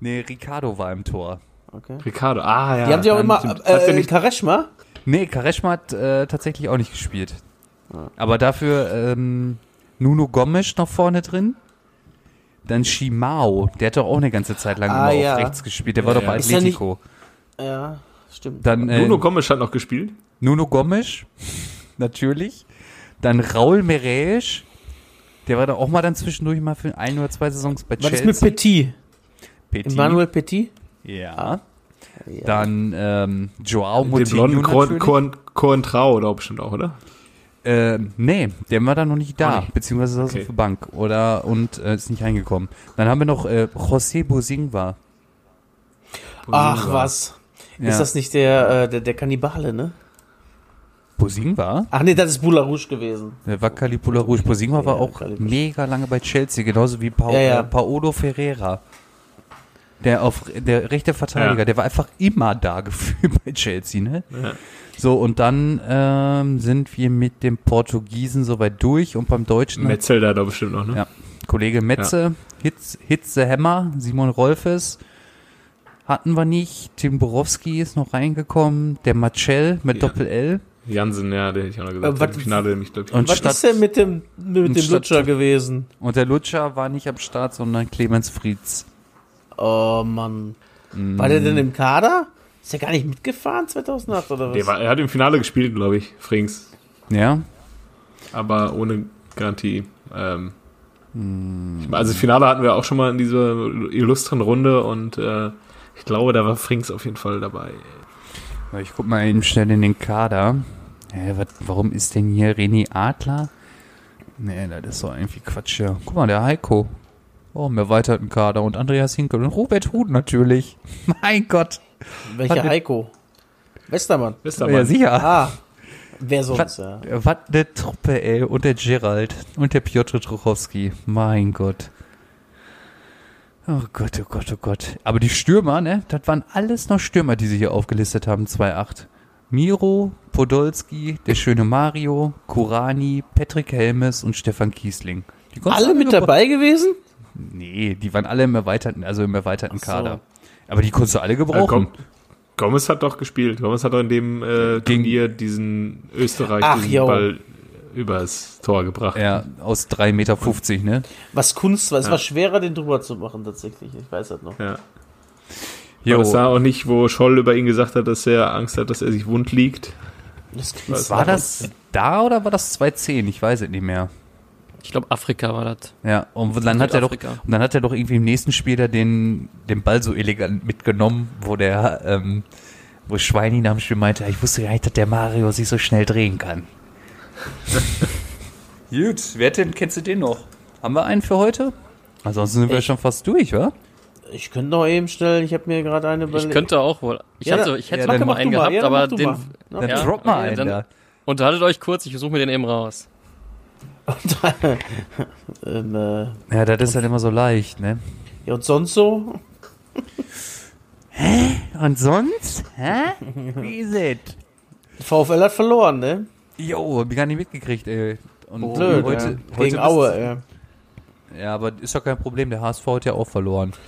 Nee, Ricardo war im Tor. Okay. Ricardo. Ah, ja. Die haben sich auch immer. Hat Äh, nicht, Kareschma? Nee, Kareschma hat äh, tatsächlich auch nicht gespielt. Aber dafür ähm, Nuno Gomes noch vorne drin. Dann Shimao, der hat doch auch eine ganze Zeit lang Ah, immer ja. auf rechts gespielt. Der war doch bei Ist nicht- Atletico. Ja. stimmt. Dann äh, Nuno Gomes hat noch gespielt. Nuno Gomes, natürlich. Dann Raul Meresch, der war da auch mal dann zwischendurch mal für ein oder zwei Saisons bei Was ist Chelsea. mit Petit? Petit. Emmanuel Petit? Ja. Dann ähm, Joao Den Moutinho blonden Korn, natürlich. Korn, Trau oder bestimmt auch, oder? Ähm, nee, der war da noch nicht da, nicht. beziehungsweise saß Okay. auf der Bank oder und äh, ist nicht reingekommen. Dann haben wir noch äh, José Bosingwa. Ach, was. Ja. Ist das nicht der, äh, der, der Kannibale, ne? Bosingwa? Ach nee, das ist Boularouche gewesen. Der war Calipula Rouge. Bosingwa war Ja, auch Calipula. mega lange bei Chelsea, genauso wie pa Ja, ja. Äh, Paolo Ferreira. Der auf der rechte Verteidiger, Ja. der war einfach immer da gefühlt bei Chelsea, ne? Ja. So, und dann ähm, sind wir mit dem Portugiesen soweit durch und beim Deutschen Metzel da doch bestimmt noch, ne? Ja. Kollege Metze, Hitz, Hitze Hämmer, Simon Rolfes hatten wir nicht. Tim Borowski ist noch reingekommen. Der Marcel mit Ja. Doppel-L. Jansen, ja, der hätte ich auch noch gesagt. Äh, was- Finale nämlich, glaube ich. Und Was statt, ist denn mit dem, mit dem Lutscher gewesen? und der Lutscher war nicht am Start, sondern Clemens Frieds. Oh Mann. War der denn im Kader? Ist der gar nicht mitgefahren 2008 oder was? der war, er hat im Finale gespielt, glaube ich, Frings. Ja, Aber ohne Garantie. Ähm, Hm. ich mein, also das Finale hatten wir auch schon mal in dieser illustren Runde und äh, ich glaube, da war Frings auf jeden Fall dabei. ich guck mal eben schnell in den Kader. Hä, wat, warum ist denn hier René Adler? Nee, das ist doch irgendwie Quatsch hier. Guck mal, der Heiko. Oh, im erweiterten Kader. Und Andreas Hinkel und Robert Huth natürlich. Mein Gott. Welcher Heiko? Westermann. Ihr Ja, sicher. Ah. Wer sonst, Was, ja. was eine Truppe, ey. Und der Gerald. Und der Piotr Truchowski. Mein Gott. Oh Gott, oh Gott, oh Gott. Aber die Stürmer, ne? Das waren alles noch Stürmer, die sie hier aufgelistet haben, 2-8. Miro, Podolski, der schöne Mario, Kurani, Patrick Helmes und Stefan Kiesling. Alle mit dabei gewesen? Nee, die waren alle im erweiterten, also im erweiterten so. Kader. Aber die konntest du alle gebrauchen. Gom Gomez hat doch gespielt. Gomez hat doch in dem äh, Gegen- Turnier diesen Österreich Ach, diesen. Ball übers Tor gebracht. ja, aus 3,50 Meter, ne? Was Kunst war. Es Ja. war schwerer, den drüber zu machen, tatsächlich. Ich weiß das noch. Ja. Jo. Aber das war auch nicht, wo Scholl über ihn gesagt hat, dass er Angst hat, dass er sich wund liegt. Das Was War das da oder war das 210? Ich weiß es nicht mehr. Ich glaube, Afrika war das. Ja, und dann hat er doch, und dann hat er doch irgendwie im nächsten Spiel da den, den Ball so elegant mitgenommen, wo der, ähm, wo Schweini nach dem Spiel meinte, ich wusste gar nicht, dass der Mario sich so schnell drehen kann. Gut, wer denn, kennst du den noch? Haben wir einen für heute? Ansonsten sind wir Ich- schon fast durch, wa? Ich könnte noch eben schnell, ich habe mir gerade eine Ich könnte auch wohl. Ich, Ja, hatte, ich hätte ja, mal einen gehabt, Ja, aber den. mal. Dann Ja, drop mal einen dann- da. Unterhaltet euch kurz, ich suche mir den eben raus. Ähm, äh, Ja, das ist dann immer so leicht, ne? ja, und sonst so? Und sonst? Hä? Wie ist es? VfL hat verloren, ne? Jo, hab ich gar nicht mitgekriegt, ey. Und Blöd, heute, ja. heute Gegen Aue, ey. Ja, aber ist doch kein Problem, der HSV hat ja auch verloren.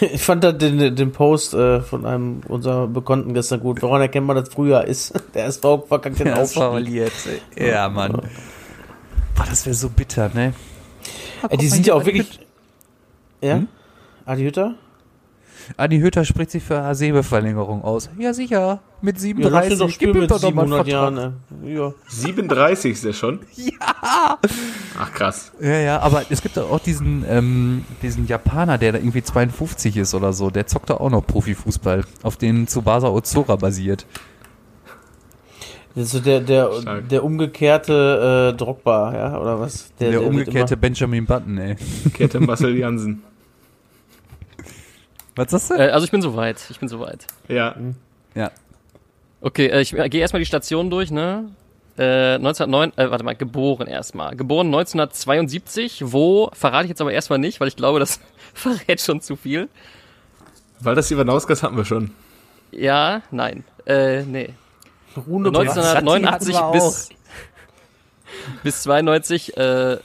Ich fand da den, den Post äh, von einem unserer Bekannten gestern gut. Woran erkennt man, dass Frühjahr ist? Der SV verkackt den Ja, Aufstieg. verliert. Ja, Mann. Boah, das wäre so bitter, ne? Ey, die sind ja auch wirklich... Ja? Adi Hütter? Adi Hütter spricht sich für Hasebe-Verlängerung aus. Ja, sicher. Mit Ja, lass den 37. doch spielen Gib mit doch noch mal einen 700 Vertrag. Jahren. ey. Ja. 37 ist er schon? Ja! Ach krass. Ja, ja, aber es gibt auch diesen, ähm, diesen Japaner, der da irgendwie 52 ist oder so. Der zockt da auch noch Profifußball, auf den Tsubasa Ozora basiert. Das ist so der, der, Stark. der umgekehrte äh, Drogba, ja, oder was? Der, wird umgekehrte Benjamin Button, ey. Kette Marcel Jansen. Was sagst du? Äh, also ich bin soweit. Ich bin soweit. Ja. Ja. Okay, äh, ich äh, gehe erstmal die Station durch, ne? Äh, 1909, äh, warte mal, geboren erstmal. Geboren 1972, wo, verrate ich jetzt aber erstmal nicht, weil ich glaube, das verrät schon zu viel. Weil das Ivanauskas hatten wir schon. Ja, nein. Äh, nee. Rune 1989 hatten wir bis, bis 92, äh,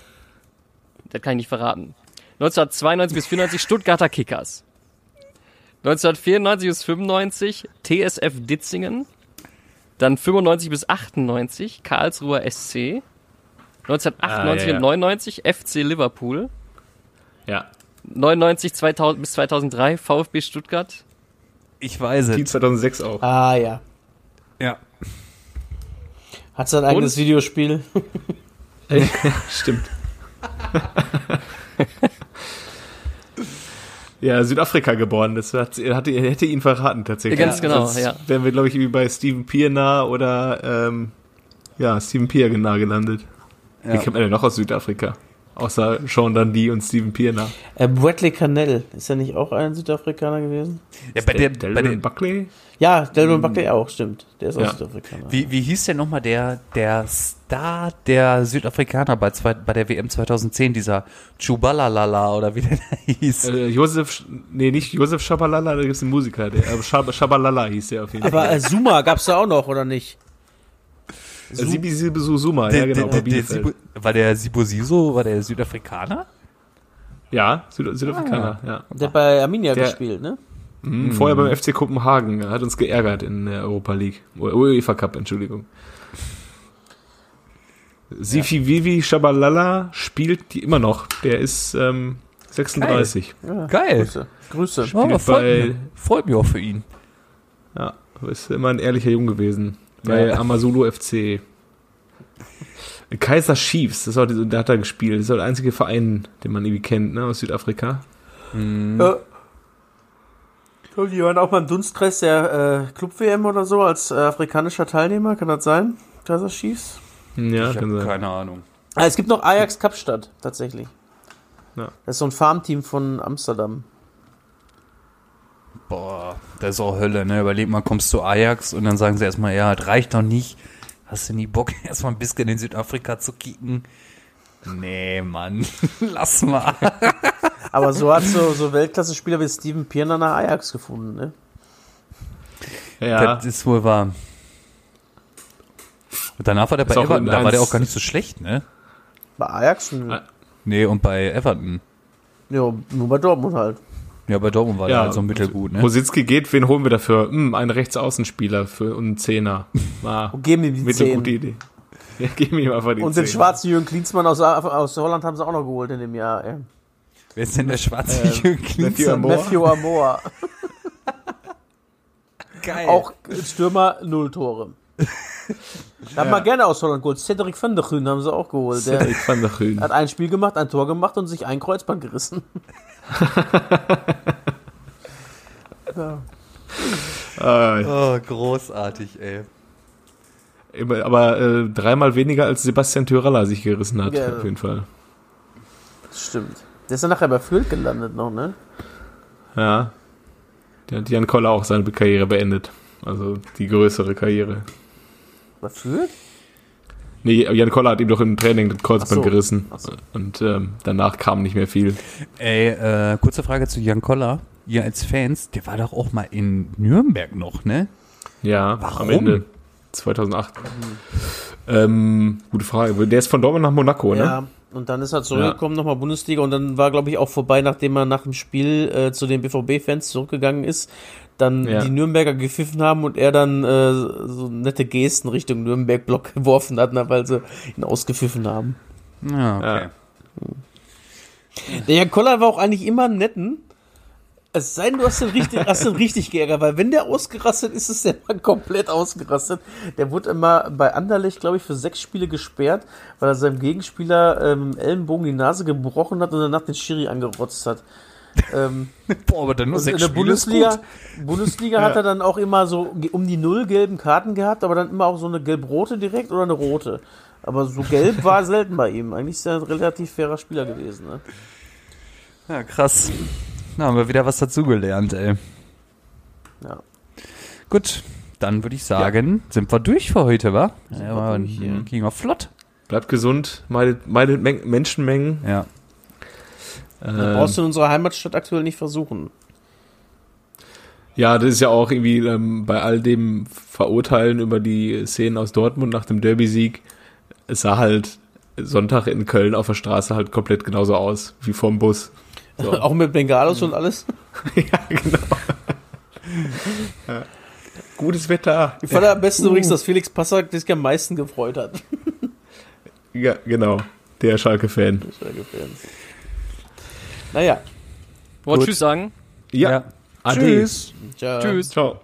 das kann ich nicht verraten. 1992 bis 94 Stuttgarter Kickers. 1994 bis 95 TSF Ditzingen. Dann 95 bis 98 Karlsruher SC. 1998 Ah, ja, ja. und 99 FC Liverpool. Ja. 99 2000, bis 2003 VfB Stuttgart. Ich weiß Team es. 2006 auch. Ah ja. Ja. Hat sein eigenes Videospiel. Stimmt. ja, Südafrika geboren. Das hat, hatte, hätte ihn verraten tatsächlich. Ja, ganz genau, Sonst ja. Wären wir, glaube ich, wie bei Stephen Pierna oder ähm, ja, Stephen Pierre nah gelandet. Ja. Wie kennt man denn noch aus Südafrika? Außer Sean Dundee und Stephen Pierna. Äh, Bradley Cannell, ist er nicht auch ein Südafrikaner gewesen? ja bei der, bei Delvin der, Buckley? Ja, Delvin Buckley auch, stimmt. Der ist auch Ja. Südafrikaner. wie, wie hieß der nochmal der, der Star der Südafrikaner bei, zwei, bei der WM 2010, dieser Chubalalala oder wie der da hieß? Äh, Josef, nee, nicht Josef Schabalala, da gibt es einen Musiker. Der, äh, Schab, Schabalala hieß der auf jeden Fall. Aber äh, Zuma gab's da auch noch, oder nicht? Äh, Sibi Sibi Suma, ja genau, der, der war der Sibo Siso, war der Südafrikaner? Ja, Süd Südafrikaner, ja. Der hat bei Arminia Der- gespielt, ne? Mhm, Vorher beim FC Kopenhagen. Er hat uns geärgert in der Europa League. Oder UEFA Cup, Entschuldigung. Sifi Vivi Shabalala spielt die immer noch. Der ist ähm, 36. Ja, Geil. Grüße. Grüße. Oh, Spielt freut, bei- mich. freut mich auch für ihn. Ja, ist immer ein ehrlicher Junge gewesen. Bei Ja. Amazulu FC. Kaiser Chiefs, das ist auch, die- der hat da gespielt. Das ist auch der einzige Verein, den man irgendwie kennt, ne, aus Südafrika. Ja. Ich glaube, die waren auch beim Dunstkreis der äh, Club-WM oder so als äh, afrikanischer Teilnehmer, kann das sein? Kaiser Chiefs? Ja, ich kann habe sein. keine Ahnung. Ah, es gibt noch Ajax Kapstadt, tatsächlich. Ja. Das ist so ein Farmteam von Amsterdam. Boah, das ist auch Hölle, ne? Überleg mal, kommst du Ajax und dann sagen sie erstmal, ja, das reicht noch nicht. Hast du nie Bock, erstmal ein bisschen in Südafrika zu kicken? Nee, Mann, lass mal. Aber so hat so, so Weltklasse-Spieler wie Steven Pierner nach Ajax gefunden, ne? Ja, Das ist wohl wahr. Und danach war der bei Ist auch Everton, da war der auch gar nicht so schlecht, ne? Bei Ajax? Nö. Ah. Nee, und bei Everton. Ja, nur bei Dortmund halt. Ja, bei Dortmund war der halt so mittelgut, ne? Rositzky geht, wen holen wir dafür? Hm, einen Rechtsaußenspieler für einen Zehner. Ah, Und geben ihm die mittelgute 10. Idee. Ja, geben ihm einfach die Und den Zehn. schwarzen Jürgen Klinsmann aus, aus Holland haben sie auch noch geholt in dem Jahr. Ey. Wer ist denn der schwarze Ähm, Jürgen Matthew Klinsmann? Amor. Matthew Amor. Geil. Auch Stürmer, null Tore. Da hat man gerne aus Holland geholt. Cedric van der Grün haben sie auch geholt. Der Cedric van der Grün. hat ein Spiel gemacht, ein Tor gemacht und sich ein Kreuzband gerissen. Ah, Oh, großartig, ey. immer- aber äh, dreimal weniger als Sebastian Tyralla sich gerissen hat, Ja. auf jeden Fall. Das stimmt. Der ist dann nachher bei Fürth gelandet noch, ne? Ja. Der hat Jan Koller auch seine Karriere beendet. Also die größere Karriere. Bei Fürth? Nee, Jan Koller hat ihm doch im Training das Kreuzband so. gerissen. So. Und ähm, danach kam nicht mehr viel. Ey, äh, kurze Frage zu Jan Koller. Ihr als Fans, der war doch auch mal in Nürnberg noch, ne? Ja, Warum? am Ende 2008. Ähm, gute Frage. Der ist von Dortmund nach Monaco, ne? Ja. Und dann ist er zurückgekommen, nochmal Bundesliga. Und dann war, glaube ich, auch vorbei, nachdem er nach dem Spiel äh, zu den BVB-Fans zurückgegangen ist. Dann Ja. die Nürnberger gepfiffen haben und er dann äh, so nette Gesten Richtung Nürnberg-Block geworfen hat, na, weil sie ihn ausgepfiffen haben. Ja, okay. Ja. Der Jan Koller war auch eigentlich immer einen netten. Es sei denn, du hast den richtig, hast den richtig geärgert, weil wenn der ausgerastet ist, ist der mal komplett ausgerastet. Der wurde immer bei Anderlecht, glaube ich, für sechs Spiele gesperrt, weil er seinem Gegenspieler ähm, Ellenbogen die Nase gebrochen hat und danach den Schiri angerotzt hat. Ähm, Boah, aber dann nur und in sechs der Spiele ist Bundesliga, gut. Bundesliga hat er dann auch immer so um die null gelben Karten gehabt, aber dann immer auch so eine gelb-rote direkt oder eine rote. Aber so gelb war selten bei ihm. Eigentlich ist er ein relativ fairer Spieler gewesen. Ne? Ja, krass. Na, haben wir wieder was dazugelernt, ey. Ja. Gut, dann würde ich sagen, sind wir durch für heute, wa? Sind Ja, wir war, durch, ja. ging wir flott. Bleibt gesund, meidet, meidet Men Menschenmengen. Ja. Das Ähm, brauchst du in unserer Heimatstadt aktuell nicht versuchen. Ja, das ist ja auch irgendwie ähm, bei all dem Verurteilen über die Szenen aus Dortmund nach dem Derby-Sieg. Es sah halt Sonntag in Köln auf der Straße halt komplett genauso aus wie vorm Bus. So. Auch mit Bengalos und alles. ja, genau. ja. Gutes Wetter. Ich fand am besten übrigens, dass Felix Passack sich am meisten gefreut hat. Ja, genau. Der Schalke-Fan. Das war gefällt. Naja, Wollt. Tschüss sagen? Ja, Ja. Tschüss. Ciao. Tschüss. Ciao.